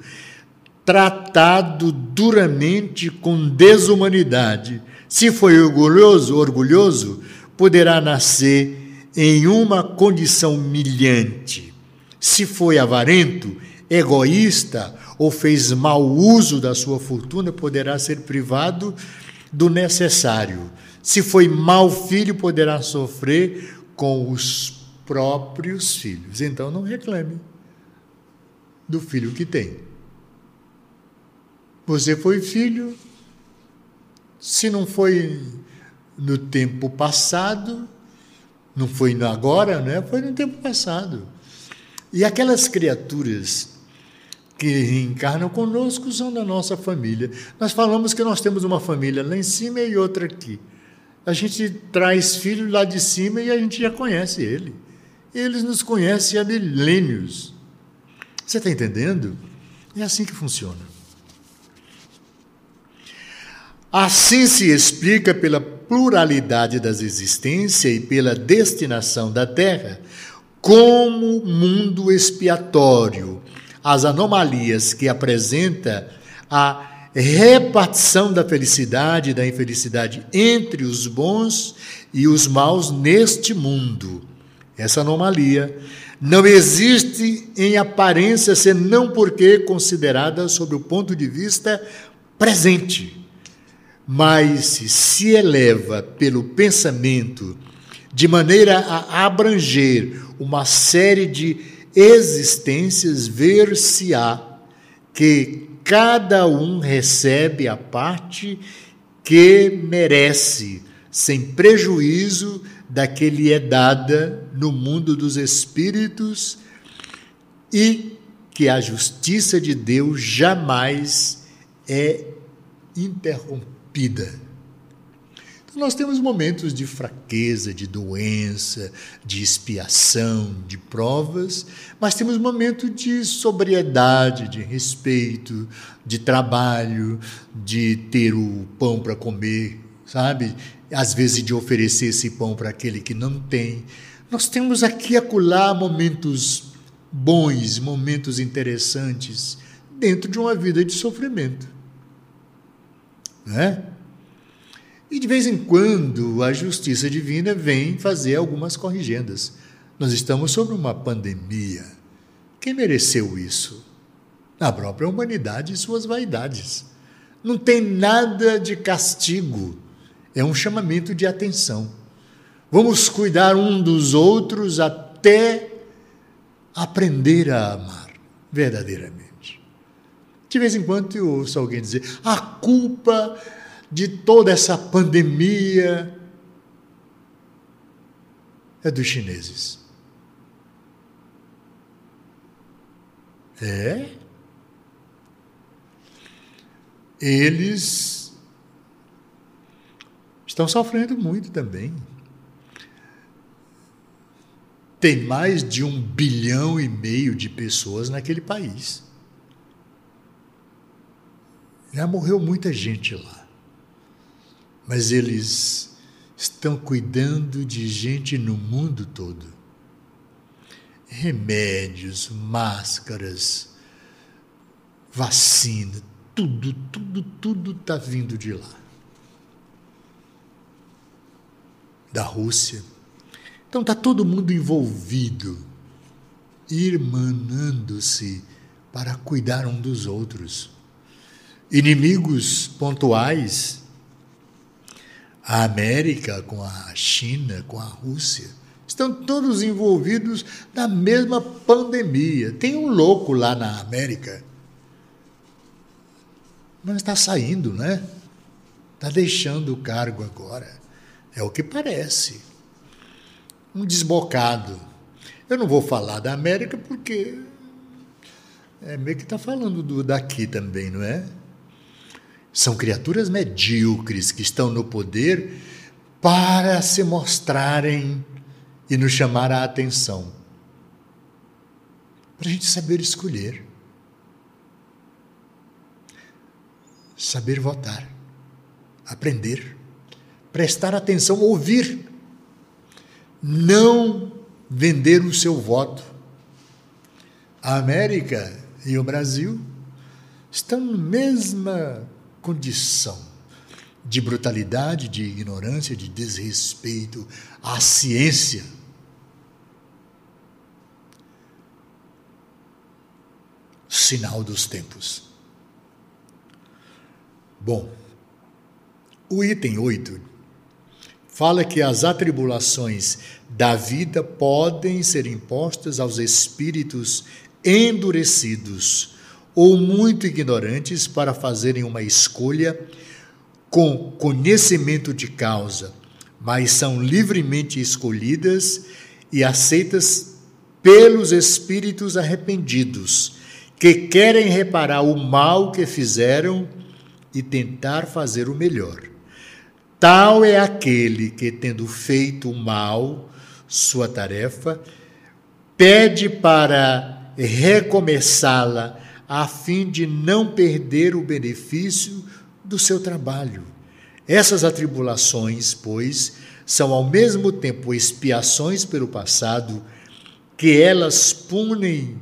tratado duramente com desumanidade. Se foi orgulhoso, orgulhoso, poderá nascer em uma condição humilhante. Se foi avarento, egoísta ou fez mau uso da sua fortuna, poderá ser privado do necessário. Se foi mau filho, poderá sofrer com os próprios filhos. Então não reclame do filho que tem. Você foi filho, se não foi no tempo passado, não foi agora, né? foi no tempo passado. E aquelas criaturas que reencarnam conosco são da nossa família. Nós falamos que nós temos uma família lá em cima e outra aqui. A gente traz filho lá de cima e a gente já conhece ele. Eles nos conhecem há milênios. Você está entendendo? É assim que funciona. Assim se explica pela pluralidade das existências e pela destinação da Terra como mundo expiatório, as anomalias que apresenta a repartição da felicidade e da infelicidade entre os bons e os maus neste mundo. Essa anomalia não existe em aparência senão porque considerada sob o ponto de vista presente, mas se eleva pelo pensamento de maneira a abranger uma série de existências, ver-se-á que cada um recebe a parte que merece, sem prejuízo da que lhe é dada no mundo dos espíritos e que a justiça de Deus jamais é interrompida. Nós temos momentos de fraqueza, de doença, de expiação, de provas, mas temos momentos de sobriedade, de respeito, de trabalho, de ter o pão para comer, sabe? às vezes de oferecer esse pão para aquele que não tem. Nós temos aqui e acolá momentos bons, momentos interessantes dentro de uma vida de sofrimento. Né? E de vez em quando a justiça divina vem fazer algumas corrigendas. Nós estamos sobre uma pandemia Quem mereceu isso? A própria humanidade e suas vaidades. Não tem nada de castigo, é um chamamento de atenção. Vamos cuidar um dos outros até aprender a amar verdadeiramente. De vez em quando eu ouço alguém dizer: a culpa de toda essa pandemia é dos chineses. É? Eles estão sofrendo muito também. Tem mais de um bilhão e meio de pessoas naquele país. Já morreu muita gente lá. Mas eles estão cuidando de gente no mundo todo. Remédios, máscaras, vacina, tudo, tudo, tudo está vindo de lá. Da Rússia. Então está todo mundo envolvido, irmanando-se para cuidar um dos outros. Inimigos pontuais, a América com a China, com a Rússia, estão todos envolvidos na mesma pandemia. Tem um louco lá na América mas está saindo, né? Está deixando o cargo agora. É o que parece. Um desbocado. Eu não vou falar da América porque é meio que está falando do, daqui também, não é? São criaturas medíocres que estão no poder para se mostrarem e nos chamar a atenção. Para a gente saber escolher. saber votar, aprender, prestar atenção, ouvir, não vender o seu voto. A América e o Brasil estão na mesma condição de brutalidade, de ignorância, de desrespeito à ciência. Sinal dos tempos. Bom, o item 8 fala que as atribulações da vida podem ser impostas aos espíritos endurecidos ou muito ignorantes para fazerem uma escolha com conhecimento de causa, mas são livremente escolhidas e aceitas pelos espíritos arrependidos, que querem reparar o mal que fizeram e tentar fazer o melhor. Tal é aquele que, tendo feito o mal, sua tarefa, pede para recomeçá-la a fim de não perder o benefício do seu trabalho. Essas atribulações, pois, são ao mesmo tempo expiações pelo passado, que elas punem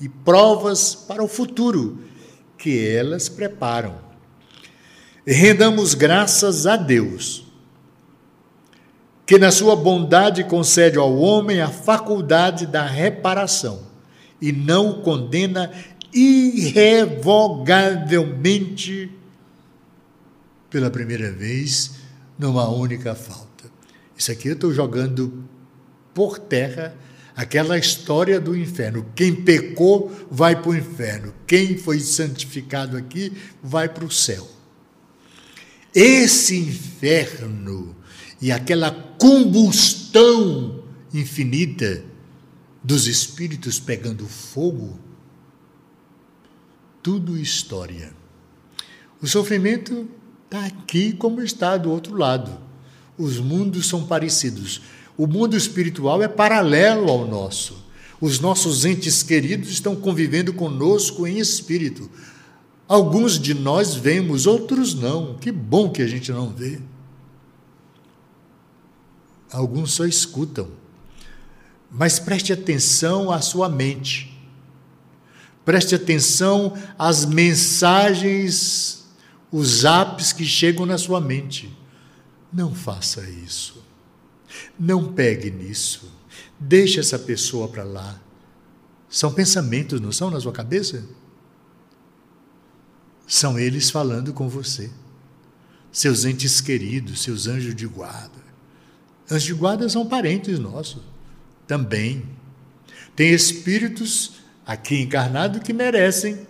e provas para o futuro, que elas preparam rendamos graças a Deus, que na sua bondade concede ao homem a faculdade da reparação e não o condena irrevogavelmente pela primeira vez numa única falta. Isso aqui eu estou jogando por terra aquela história do inferno. Quem pecou vai para o inferno, quem foi santificado aqui vai para o céu. Esse inferno e aquela combustão infinita dos espíritos pegando fogo, tudo história. O sofrimento está aqui como está do outro lado. Os mundos são parecidos. O mundo espiritual é paralelo ao nosso. Os nossos entes queridos estão convivendo conosco em espírito. Alguns de nós vemos, outros não. Que bom que a gente não vê. Alguns só escutam. Mas preste atenção à sua mente. Preste atenção às mensagens, os apps que chegam na sua mente. Não faça isso. Não pegue nisso. Deixe essa pessoa para lá. São pensamentos, não são na sua cabeça? São eles falando com você. Seus entes queridos, seus anjos de guarda. Anjos de guarda são parentes nossos também. Tem espíritos aqui encarnados que merecem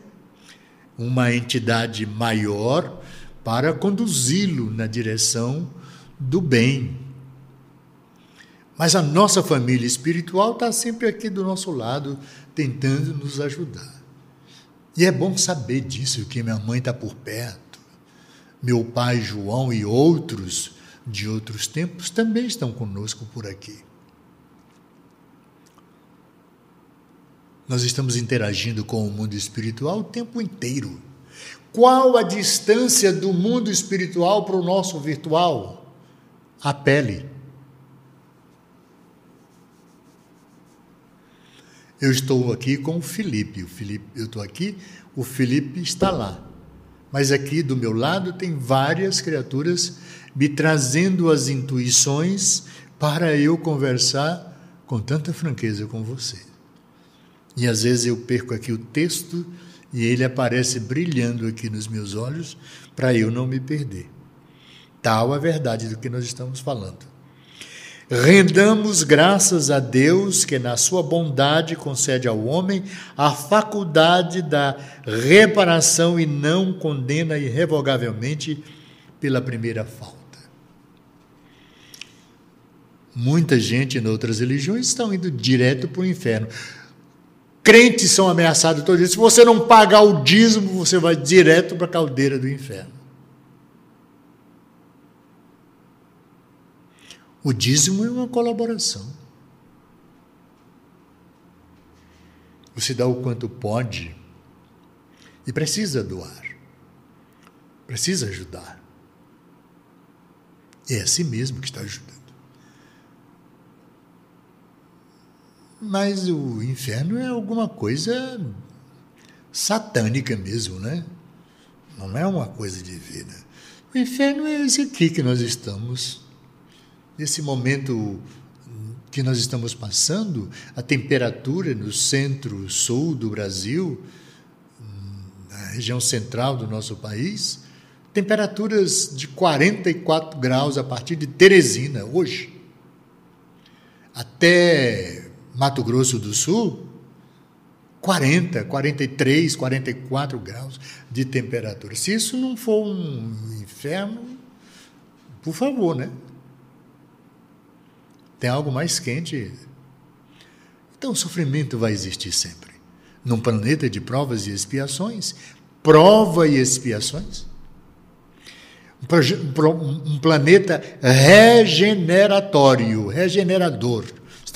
uma entidade maior para conduzi-lo na direção do bem. Mas a nossa família espiritual está sempre aqui do nosso lado, tentando nos ajudar. E é bom saber disso, que minha mãe está por perto. Meu pai João e outros de outros tempos também estão conosco por aqui. Nós estamos interagindo com o mundo espiritual o tempo inteiro. Qual a distância do mundo espiritual para o nosso virtual? A pele. Eu estou aqui com o Felipe. O Felipe, eu estou aqui, o Felipe está lá. Mas aqui do meu lado tem várias criaturas me trazendo as intuições para eu conversar com tanta franqueza com você. E às vezes eu perco aqui o texto e ele aparece brilhando aqui nos meus olhos para eu não me perder. Tal a verdade do que nós estamos falando. Rendamos graças a Deus que, na sua bondade, concede ao homem a faculdade da reparação e não condena irrevogavelmente pela primeira falta. Muita gente em outras religiões estão indo direto para o inferno. Crentes são ameaçados todos os dias. Se você não pagar o dízimo, você vai direto para a caldeira do inferno. O dízimo é uma colaboração. Você dá o quanto pode e precisa doar. Precisa ajudar. É a si mesmo que está ajudando. Mas o inferno é alguma coisa satânica mesmo, né? Não é uma coisa divina. O inferno é esse aqui que nós estamos nesse momento que nós estamos passando, a temperatura no centro-sul do Brasil, na região central do nosso país, temperaturas de 44 graus a partir de Teresina, hoje. Até Mato Grosso do Sul, 40, 43, 44 graus de temperatura. Se isso não for um inferno, por favor, né? Tem algo mais quente. Então o sofrimento vai existir sempre. Num planeta de provas e expiações, prova e expiações. Um planeta regeneratório, regenerador.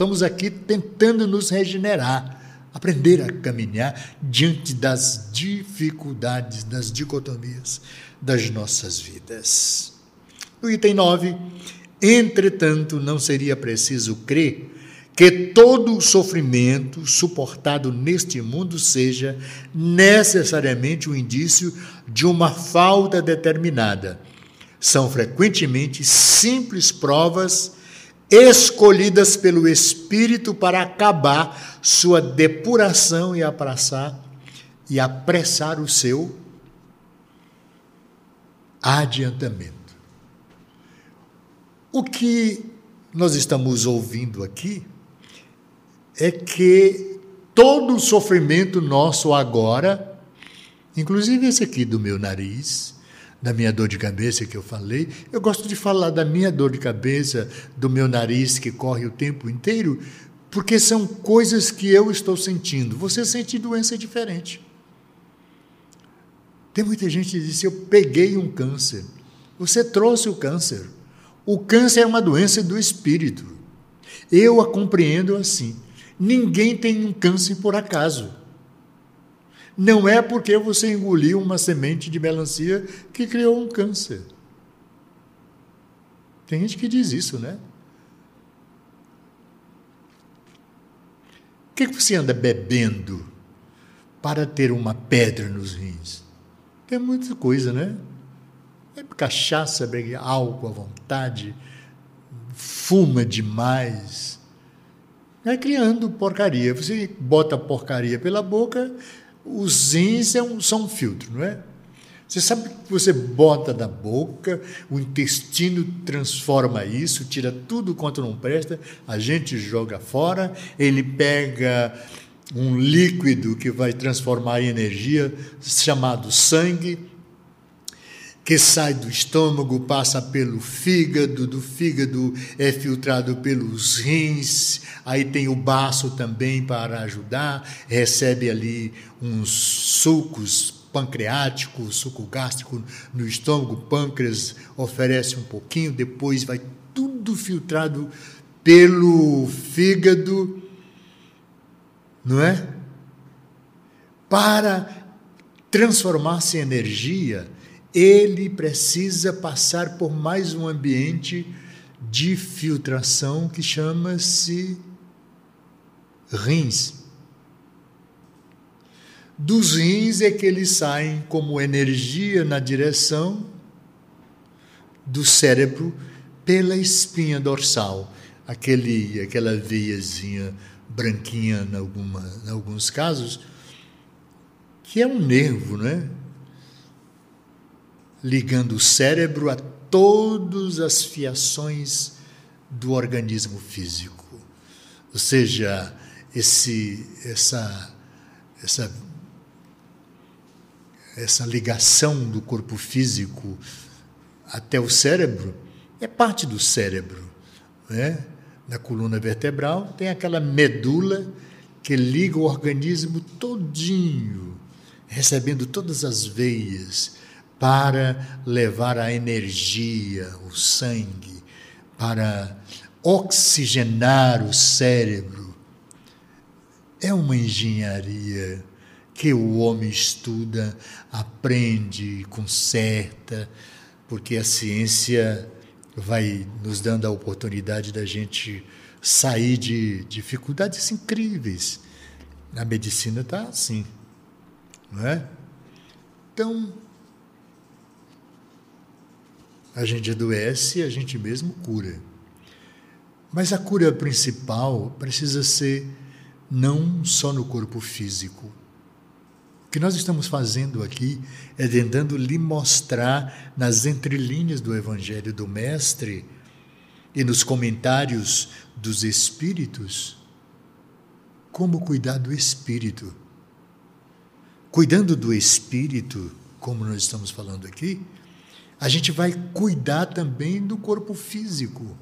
Estamos aqui tentando nos regenerar, aprender a caminhar diante das dificuldades, das dicotomias das nossas vidas. No item 9, Entretanto, não seria preciso crer que todo o sofrimento suportado neste mundo seja necessariamente um indício de uma falta determinada. São frequentemente simples provas escolhidas pelo Espírito para acabar sua depuração e apressar e apressar o seu adiantamento. O que nós estamos ouvindo aqui é que todo o sofrimento nosso agora, inclusive esse aqui do meu nariz, da minha dor de cabeça que eu falei, eu gosto de falar da minha dor de cabeça, do meu nariz que corre o tempo inteiro, porque são coisas que eu estou sentindo. Você sente doença diferente. Tem muita gente que diz: Eu peguei um câncer. Você trouxe o câncer. O câncer é uma doença do espírito. Eu a compreendo assim. Ninguém tem um câncer por acaso. Não é porque você engoliu uma semente de melancia que criou um câncer. Tem gente que diz isso, né? O que você anda bebendo para ter uma pedra nos rins? Tem muita coisa, né? É cachaça, bebe álcool à vontade, fuma demais. Vai criando porcaria. Você bota porcaria pela boca, os rins são um filtro, não é? Você sabe que você bota na boca, o intestino transforma isso, tira tudo quanto não presta, a gente joga fora, ele pega um líquido que vai transformar em energia, chamado sangue, que sai do estômago, passa pelo fígado, do fígado é filtrado pelos rins, aí tem o baço também para ajudar, recebe ali uns sucos pancreático, suco gástrico no estômago, pâncreas oferece um pouquinho, depois vai tudo filtrado pelo fígado, não é? Para transformar-se em energia, ele precisa passar por mais um ambiente de filtração que chama-se rins. Dos rins é que eles saem como energia na direção do cérebro pela espinha dorsal, aquele, aquela veiazinha branquinha em, alguma, em alguns casos, que é um nervo, né? Ligando o cérebro a todas as fiações do organismo físico. Ou seja, esse, essa, essa essa ligação do corpo físico até o cérebro é parte do cérebro. Né? Na coluna vertebral tem aquela medula que liga o organismo todinho, recebendo todas as veias para levar a energia, o sangue, para oxigenar o cérebro. É uma engenharia que o homem estuda, aprende, conserta, porque a ciência vai nos dando a oportunidade da gente sair de dificuldades incríveis. A medicina está assim, não é? Então, a gente adoece e a gente mesmo cura. Mas a cura principal precisa ser não só no corpo físico, o que nós estamos fazendo aqui é tentando lhe mostrar nas entrelinhas do Evangelho do Mestre e nos comentários dos Espíritos como cuidar do Espírito. Cuidando do Espírito, como nós estamos falando aqui, a gente vai cuidar também do corpo físico.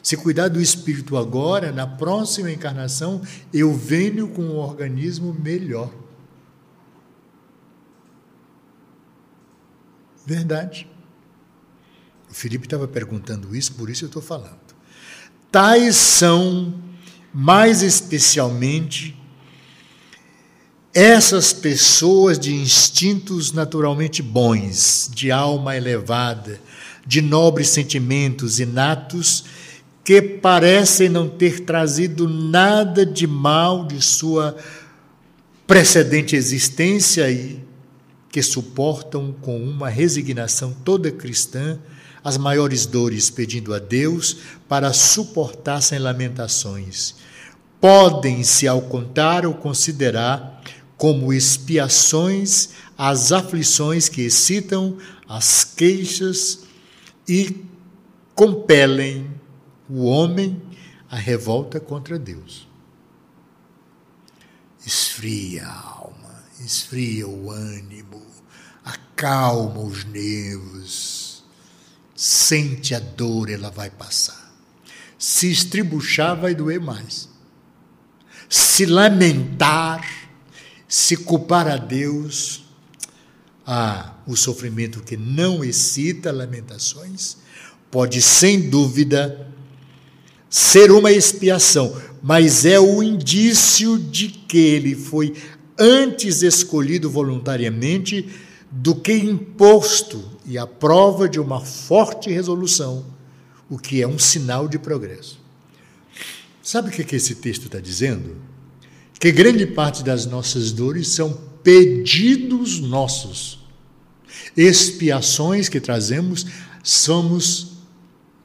Se cuidar do espírito agora, na próxima encarnação, eu venho com um organismo melhor. Verdade. O Felipe estava perguntando isso, por isso eu estou falando. Tais são, mais especialmente, essas pessoas de instintos naturalmente bons, de alma elevada, de nobres sentimentos inatos, que parecem não ter trazido nada de mal de sua precedente existência e que suportam com uma resignação toda cristã as maiores dores, pedindo a Deus para suportar sem lamentações. Podem-se, ao contar ou considerar como expiações as aflições que excitam as queixas e compelem o homem à revolta contra Deus. Esfria a alma, esfria o ânimo, acalma os nervos, sente a dor, ela vai passar. Se estribuchar, vai doer mais. Se lamentar, se culpar a Deus, ah, o sofrimento que não excita lamentações, pode sem dúvida ser uma expiação, mas é o indício de que ele foi antes escolhido voluntariamente do que imposto e a prova de uma forte resolução, o que é um sinal de progresso. Sabe o que esse texto está dizendo? que grande parte das nossas dores são pedidos nossos, expiações que trazemos, somos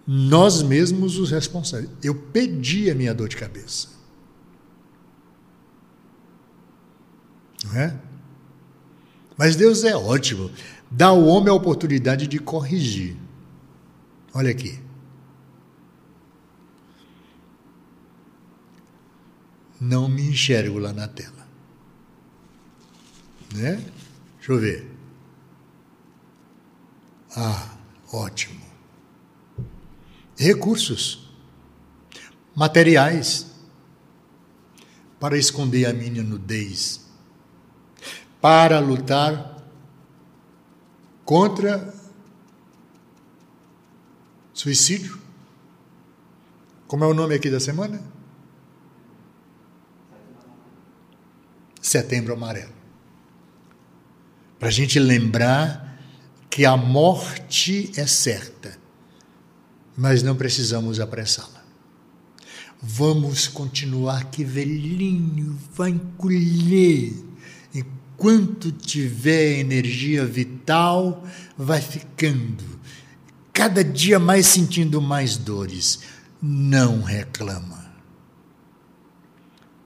nós mesmos os responsáveis. Eu pedi a minha dor de cabeça. Não é? Mas Deus é ótimo, dá ao homem a oportunidade de corrigir. Olha aqui. Não me enxergo lá na tela. Né? Deixa eu ver. Ah, ótimo. Recursos materiais para esconder a minha nudez, para lutar contra suicídio. Como é o nome aqui da semana? Setembro Amarelo. Para a gente lembrar que a morte é certa, mas não precisamos apressá-la. Vamos continuar que velhinho vai encolher. Enquanto tiver energia vital, vai ficando. Cada dia mais sentindo mais dores. Não reclama.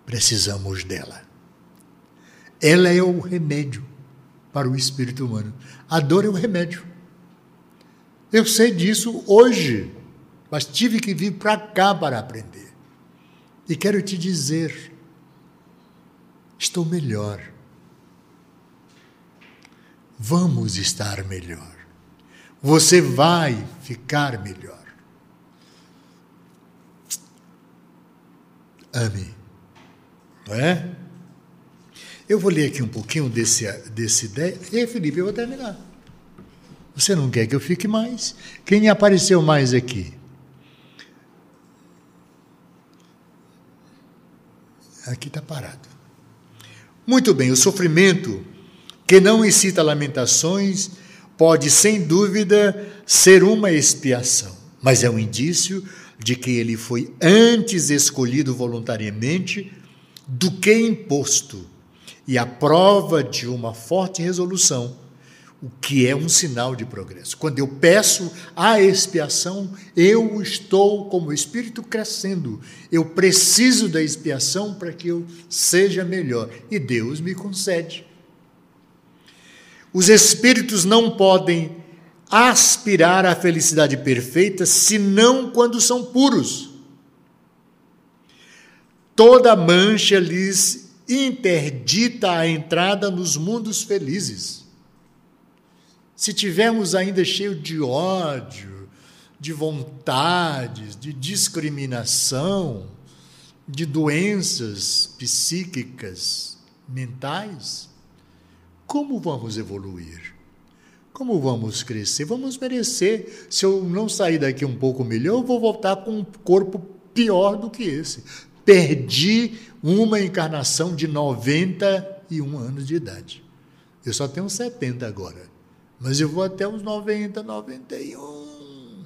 Precisamos dela. Ela é o remédio para o espírito humano. A dor é o remédio. Eu sei disso hoje, mas tive que vir para cá para aprender. E quero te dizer, estou melhor. Vamos estar melhor. Você vai ficar melhor. Ame. Não é? Eu vou ler aqui um pouquinho desse, desse ideia. E Felipe, eu vou terminar. Você não quer que eu fique mais? Quem apareceu mais aqui? Aqui está parado. Muito bem, o sofrimento que não incita lamentações pode, sem dúvida, ser uma expiação, mas é um indício de que ele foi antes escolhido voluntariamente do que imposto, e a prova de uma forte resolução o que é um sinal de progresso. Quando eu peço a expiação, eu estou como espírito crescendo. Eu preciso da expiação para que eu seja melhor e Deus me concede. Os espíritos não podem aspirar à felicidade perfeita senão quando são puros. Toda mancha lhes interdita a entrada nos mundos felizes se tivermos ainda cheio de ódio, de vontades, de discriminação, de doenças psíquicas, mentais, como vamos evoluir? Como vamos crescer? Vamos merecer. Se eu não sair daqui um pouco melhor, eu vou voltar com um corpo pior do que esse. Perdi uma encarnação de 91 anos de idade. Eu só tenho 70 agora. Mas eu vou até uns 90, 91.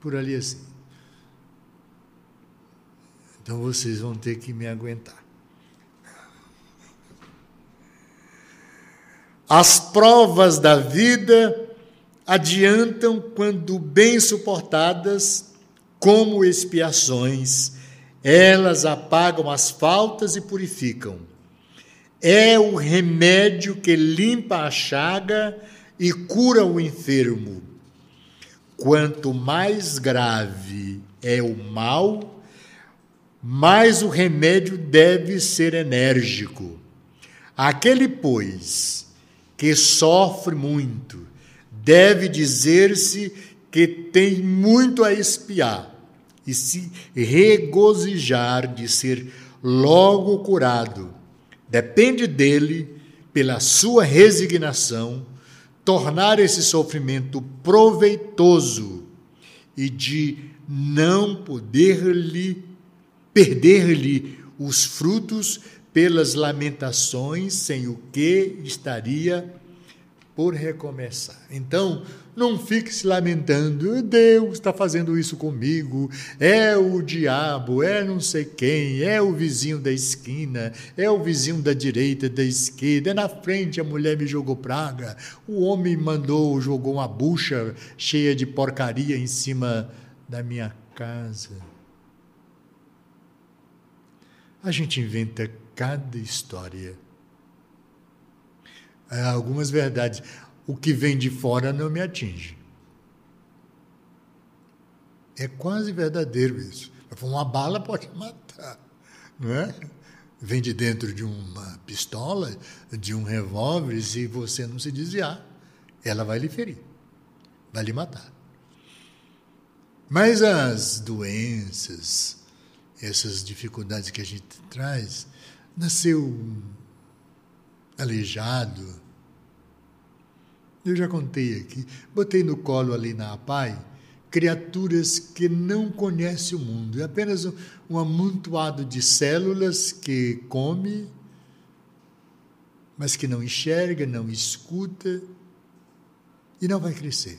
Por ali assim. Então vocês vão ter que me aguentar. As provas da vida adiantam quando bem suportadas, como expiações, elas apagam as faltas e purificam é o remédio que limpa a chaga e cura o enfermo. Quanto mais grave é o mal, mais o remédio deve ser enérgico. Aquele, pois, que sofre muito, deve dizer-se que tem muito a espiar e se regozijar de ser logo curado Depende dele, pela sua resignação, tornar esse sofrimento proveitoso e de não poder-lhe perder-lhe os frutos pelas lamentações, sem o que estaria por recomeçar. Então, não fique se lamentando, Deus está fazendo isso comigo, é o diabo, é não sei quem, é o vizinho da esquina, é o vizinho da direita, da esquerda, é na frente a mulher me jogou praga, o homem mandou, jogou uma bucha cheia de porcaria em cima da minha casa. A gente inventa cada história. Algumas verdades. O que vem de fora não me atinge. É quase verdadeiro isso. Uma bala pode matar, não é? Vem de dentro de uma pistola, de um revólver, se você não se desviar, ela vai lhe ferir, vai lhe matar. Mas as doenças, essas dificuldades que a gente traz, nasceu aleijado. Eu já contei aqui, botei no colo ali na APAI criaturas que não conhecem o mundo, é apenas um, um amontoado de células que come, mas que não enxerga, não escuta e não vai crescer.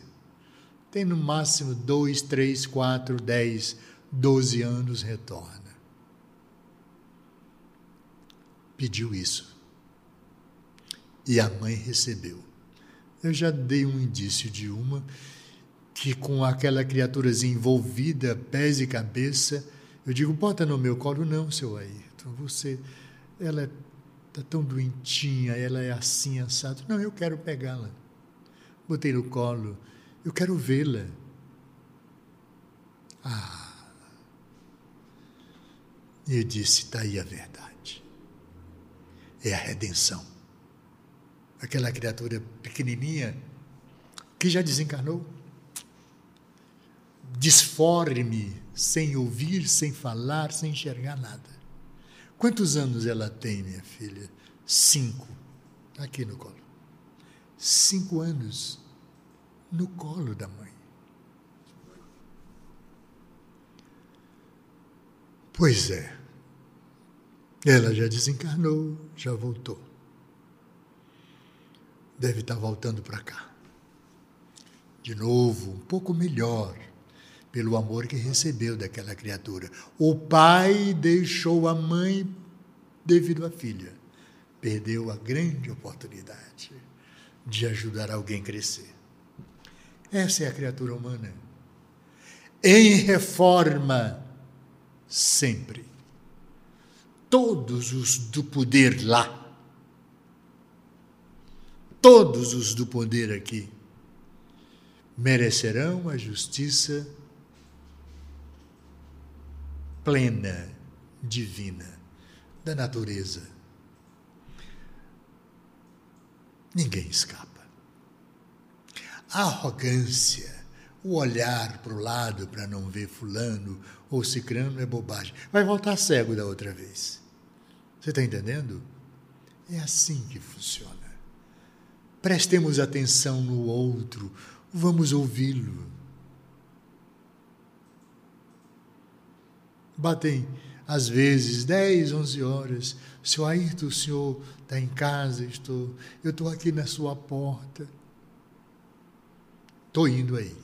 Tem no máximo dois, três, quatro, dez, doze anos, retorna. Pediu isso. E a mãe recebeu. Eu já dei um indício de uma que com aquela criaturazinha envolvida, pés e cabeça, eu digo, bota no meu colo, não, seu Ayrton, você, ela está tão doentinha, ela é assim, assado. Não, eu quero pegá-la. Botei no colo, eu quero vê-la. Ah. E eu disse, está aí a verdade. É a redenção. Aquela criatura pequenininha que já desencarnou disforme, sem ouvir, sem falar, sem enxergar nada. Quantos anos ela tem, minha filha? Cinco. Aqui no colo. Cinco anos no colo da mãe. Pois é. Ela já desencarnou, já voltou. Deve estar voltando para cá. De novo, um pouco melhor pelo amor que recebeu daquela criatura. O pai deixou a mãe devido à filha. Perdeu a grande oportunidade de ajudar alguém a crescer. Essa é a criatura humana. Em reforma, sempre. Todos os do poder lá, todos os do poder aqui, merecerão a justiça plena, divina, da natureza. Ninguém escapa. A arrogância, o olhar para o lado para não ver fulano ou cicrano é bobagem. Vai voltar cego da outra vez. Você está entendendo? É assim que funciona. Prestemos atenção no outro, vamos ouvi-lo. Batem, às vezes, 10, 11 horas. Seu Ayrton, o senhor está em casa, estou, eu estou aqui na sua porta. Estou indo aí.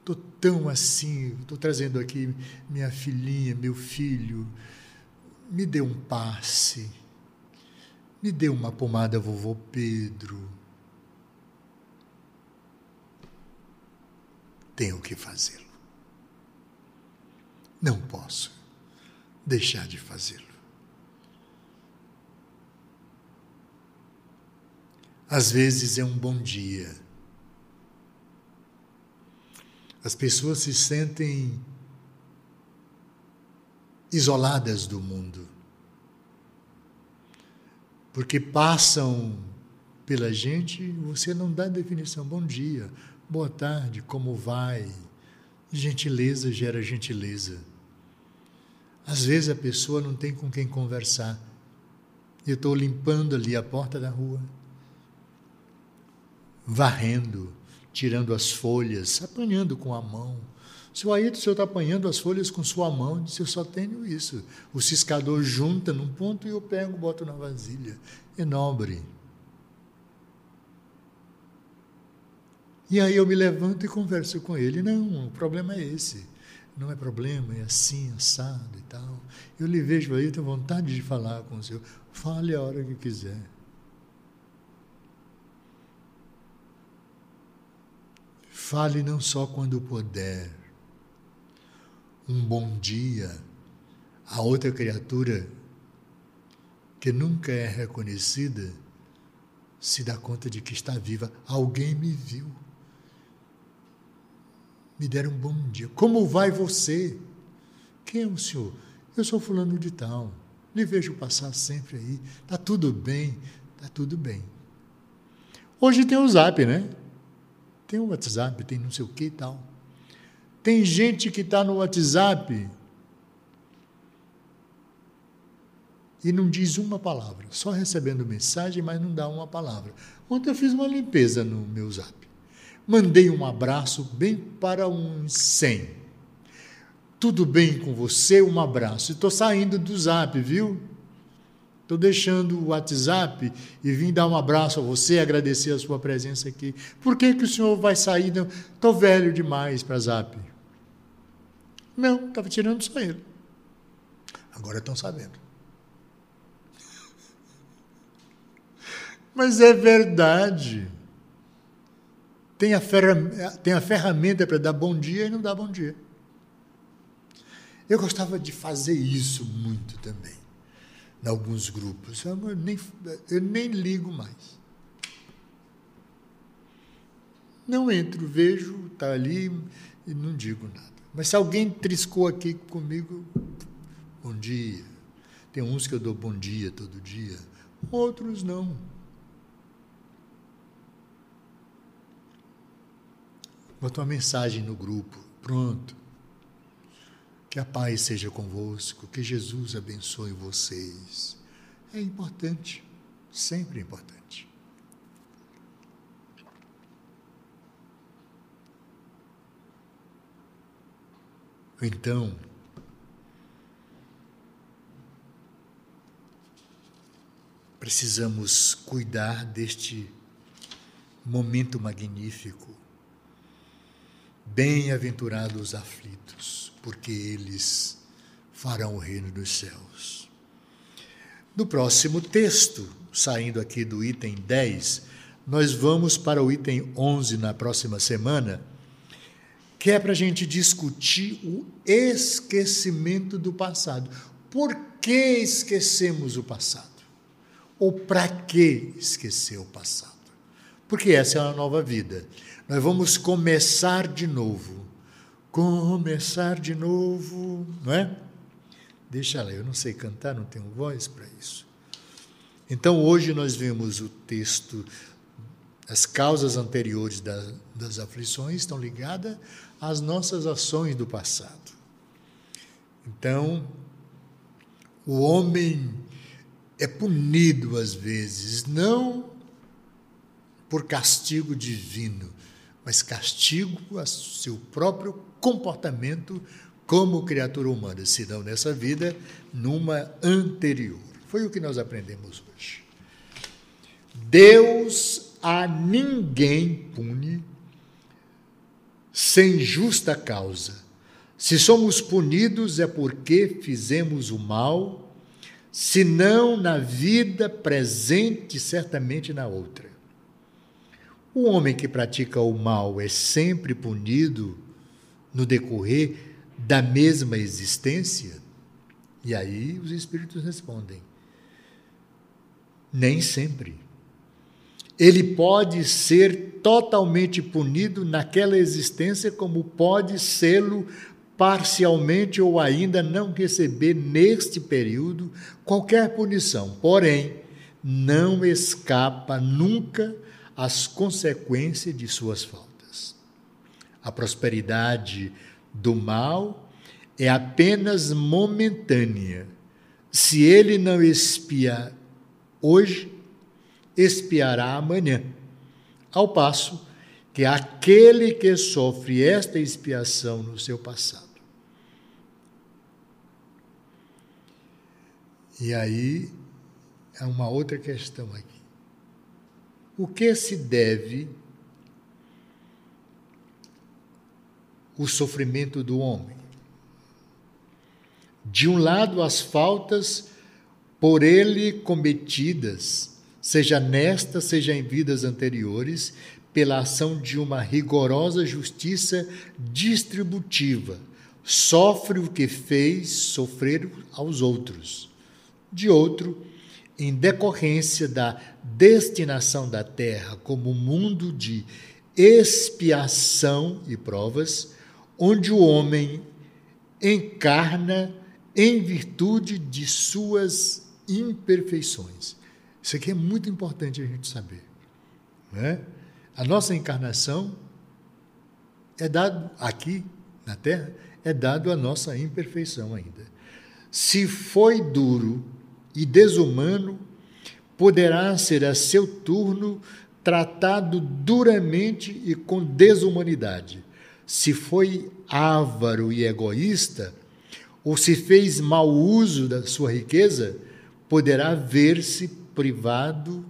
Estou tão assim, estou trazendo aqui minha filhinha, meu filho. Me dê um passe. Me dê uma pomada, vovô Pedro. Tenho que fazê-lo. Não posso deixar de fazê-lo. Às vezes é um bom dia. As pessoas se sentem isoladas do mundo, porque passam pela gente, você não dá definição. Bom dia, boa tarde, como vai? Gentileza gera gentileza. Às vezes a pessoa não tem com quem conversar. Eu estou limpando ali a porta da rua, varrendo, tirando as folhas, apanhando com a mão. Seu Ayrton, o senhor está apanhando as folhas com sua mão. Eu disse, eu só tenho isso. O ciscador junta num ponto e eu pego, boto na vasilha. É nobre. E aí eu me levanto e converso com ele. Não, o problema é esse não é problema, é assim, assado e tal. Eu lhe vejo aí, tenho vontade de falar com o senhor. Fale a hora que quiser. Fale não só quando puder. Um bom dia. A outra criatura que nunca é reconhecida, se dá conta de que está viva. Alguém me viu. Me deram um bom dia. Como vai você? Quem é o senhor? Eu sou fulano de tal. Lhe vejo passar sempre aí. Está tudo bem? Está tudo bem. Hoje tem o zap, né? Tem o WhatsApp, tem não sei o que e tal. Tem gente que está no WhatsApp e não diz uma palavra, só recebendo mensagem, mas não dá uma palavra. Ontem eu fiz uma limpeza no meu zap. Mandei um abraço bem para uns 100. Tudo bem com você? Um abraço. Estou saindo do zap, viu? Estou deixando o WhatsApp e vim dar um abraço a você, agradecer a sua presença aqui. Por que, que o senhor vai sair? Estou velho demais para zap. Não, estava tirando só ele. Agora estão sabendo. Mas é verdade. Tem a, ferramenta, tem a ferramenta para dar bom dia e não dar bom dia. Eu gostava de fazer isso muito também, em alguns grupos. Eu nem, eu nem ligo mais. Não entro, vejo, está ali e não digo nada. Mas se alguém triscou aqui comigo, bom dia. Tem uns que eu dou bom dia todo dia, outros não. Bota uma mensagem no grupo. Pronto. Que a paz seja convosco, que Jesus abençoe vocês. É importante, sempre importante. Então, precisamos cuidar deste momento magnífico Bem-aventurados os aflitos, porque eles farão o reino dos céus. No próximo texto, saindo aqui do item 10, nós vamos para o item 11 na próxima semana, que é para a gente discutir o esquecimento do passado. Por que esquecemos o passado? Ou para que esquecer o passado? Porque essa é uma nova vida. Nós vamos começar de novo. Começar de novo, não é? Deixa lá, eu não sei cantar, não tenho voz para isso. Então, hoje nós vemos o texto, as causas anteriores das aflições estão ligadas às nossas ações do passado. Então, o homem é punido às vezes, não por castigo divino, mas castigo a seu próprio comportamento como criatura humana, se não nessa vida, numa anterior. Foi o que nós aprendemos hoje. Deus a ninguém pune sem justa causa. Se somos punidos é porque fizemos o mal, se não na vida presente, certamente na outra. O homem que pratica o mal é sempre punido no decorrer da mesma existência? E aí os espíritos respondem: nem sempre. Ele pode ser totalmente punido naquela existência, como pode sê-lo parcialmente ou ainda não receber neste período qualquer punição. Porém, não escapa nunca as consequências de suas faltas. A prosperidade do mal é apenas momentânea. Se ele não espiar hoje, espiará amanhã. Ao passo que aquele que sofre esta expiação no seu passado. E aí é uma outra questão aqui o que se deve o sofrimento do homem. De um lado, as faltas por ele cometidas, seja nesta, seja em vidas anteriores, pela ação de uma rigorosa justiça distributiva, sofre o que fez sofrer aos outros. De outro, em decorrência da destinação da terra como mundo de expiação e provas, onde o homem encarna em virtude de suas imperfeições. Isso aqui é muito importante a gente saber. Né? A nossa encarnação é dado aqui na Terra, é dado a nossa imperfeição ainda. Se foi duro e desumano, poderá ser a seu turno tratado duramente e com desumanidade. Se foi avaro e egoísta, ou se fez mau uso da sua riqueza, poderá ver-se privado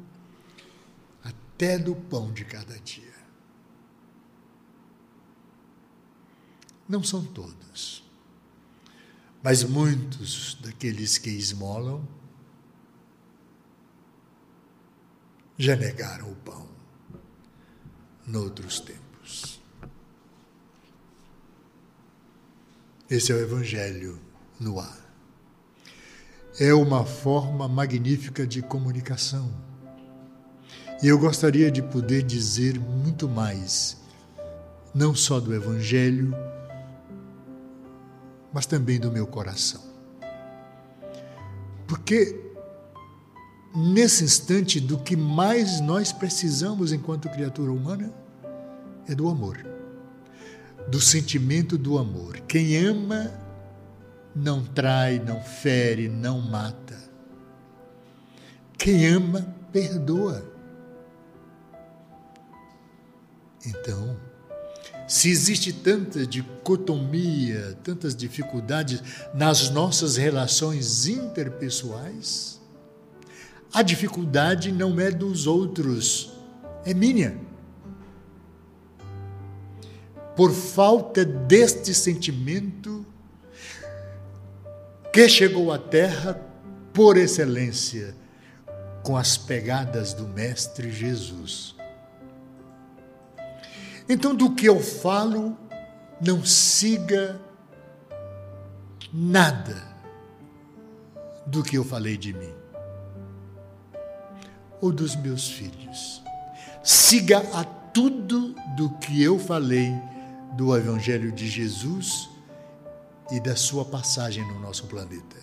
até do pão de cada dia. Não são todos, mas muitos daqueles que esmolam já negaram o pão noutros tempos. Esse é o Evangelho no ar. É uma forma magnífica de comunicação. E eu gostaria de poder dizer muito mais, não só do Evangelho, mas também do meu coração. Porque nesse instante, do que mais nós precisamos enquanto criatura humana é do amor, do sentimento do amor. Quem ama não trai, não fere, não mata. Quem ama, perdoa. Então, se existe tanta dicotomia, tantas dificuldades nas nossas relações interpessoais, a dificuldade não é dos outros, é minha. Por falta deste sentimento, que chegou à terra por excelência, com as pegadas do Mestre Jesus. Então, do que eu falo, não siga nada do que eu falei de mim ou dos meus filhos. Siga a tudo do que eu falei do Evangelho de Jesus e da sua passagem no nosso planeta.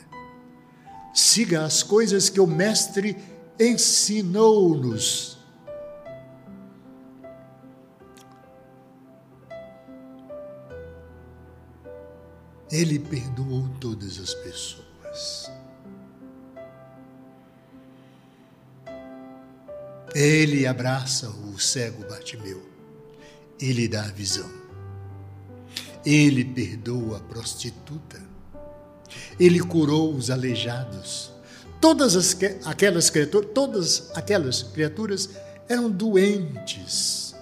Siga as coisas que o Mestre ensinou-nos. Ele perdoou todas as pessoas. Ele abraça o cego Bartimeu. Ele dá a visão. Ele perdoa a prostituta. Ele curou os aleijados. Todas as, aquelas todas aquelas criaturas eram doentes.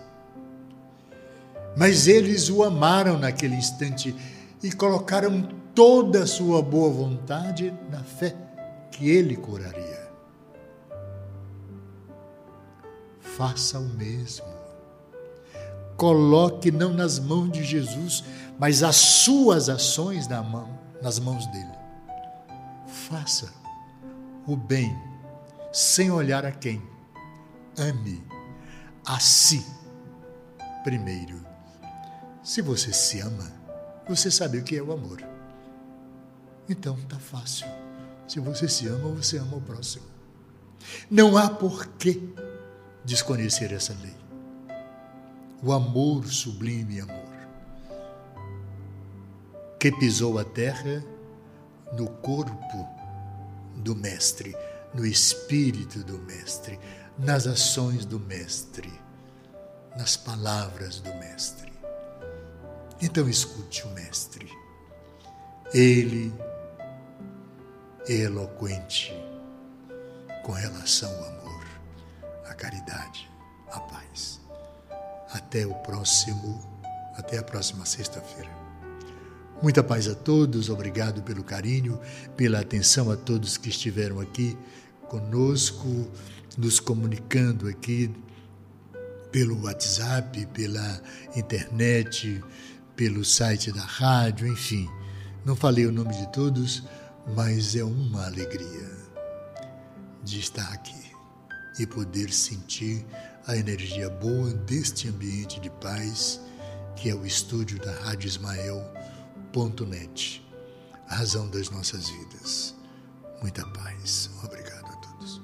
Mas eles o amaram naquele instante e colocaram toda a sua boa vontade na fé que ele curaria. Faça o mesmo. Coloque não nas mãos de Jesus, mas as suas ações na mão, nas mãos dele. Faça o bem sem olhar a quem. Ame a si primeiro. Se você se ama, você sabe o que é o amor. Então tá fácil. Se você se ama, você ama o próximo. Não há porquê desconhecer essa lei. O amor sublime amor que pisou a terra no corpo do Mestre, no espírito do Mestre, nas ações do Mestre, nas palavras do Mestre. Então escute o Mestre. Ele é eloquente com relação ao amor, à caridade, à paz. Até o próximo, até a próxima sexta-feira. Muita paz a todos, obrigado pelo carinho, pela atenção a todos que estiveram aqui conosco, nos comunicando aqui pelo WhatsApp, pela internet, pelo site da rádio, enfim. Não falei o nome de todos, mas é uma alegria de estar aqui e poder sentir a energia boa deste ambiente de paz que é o estúdio da Rádio Ismael.net, a razão das nossas vidas. Muita paz. Obrigado a todos.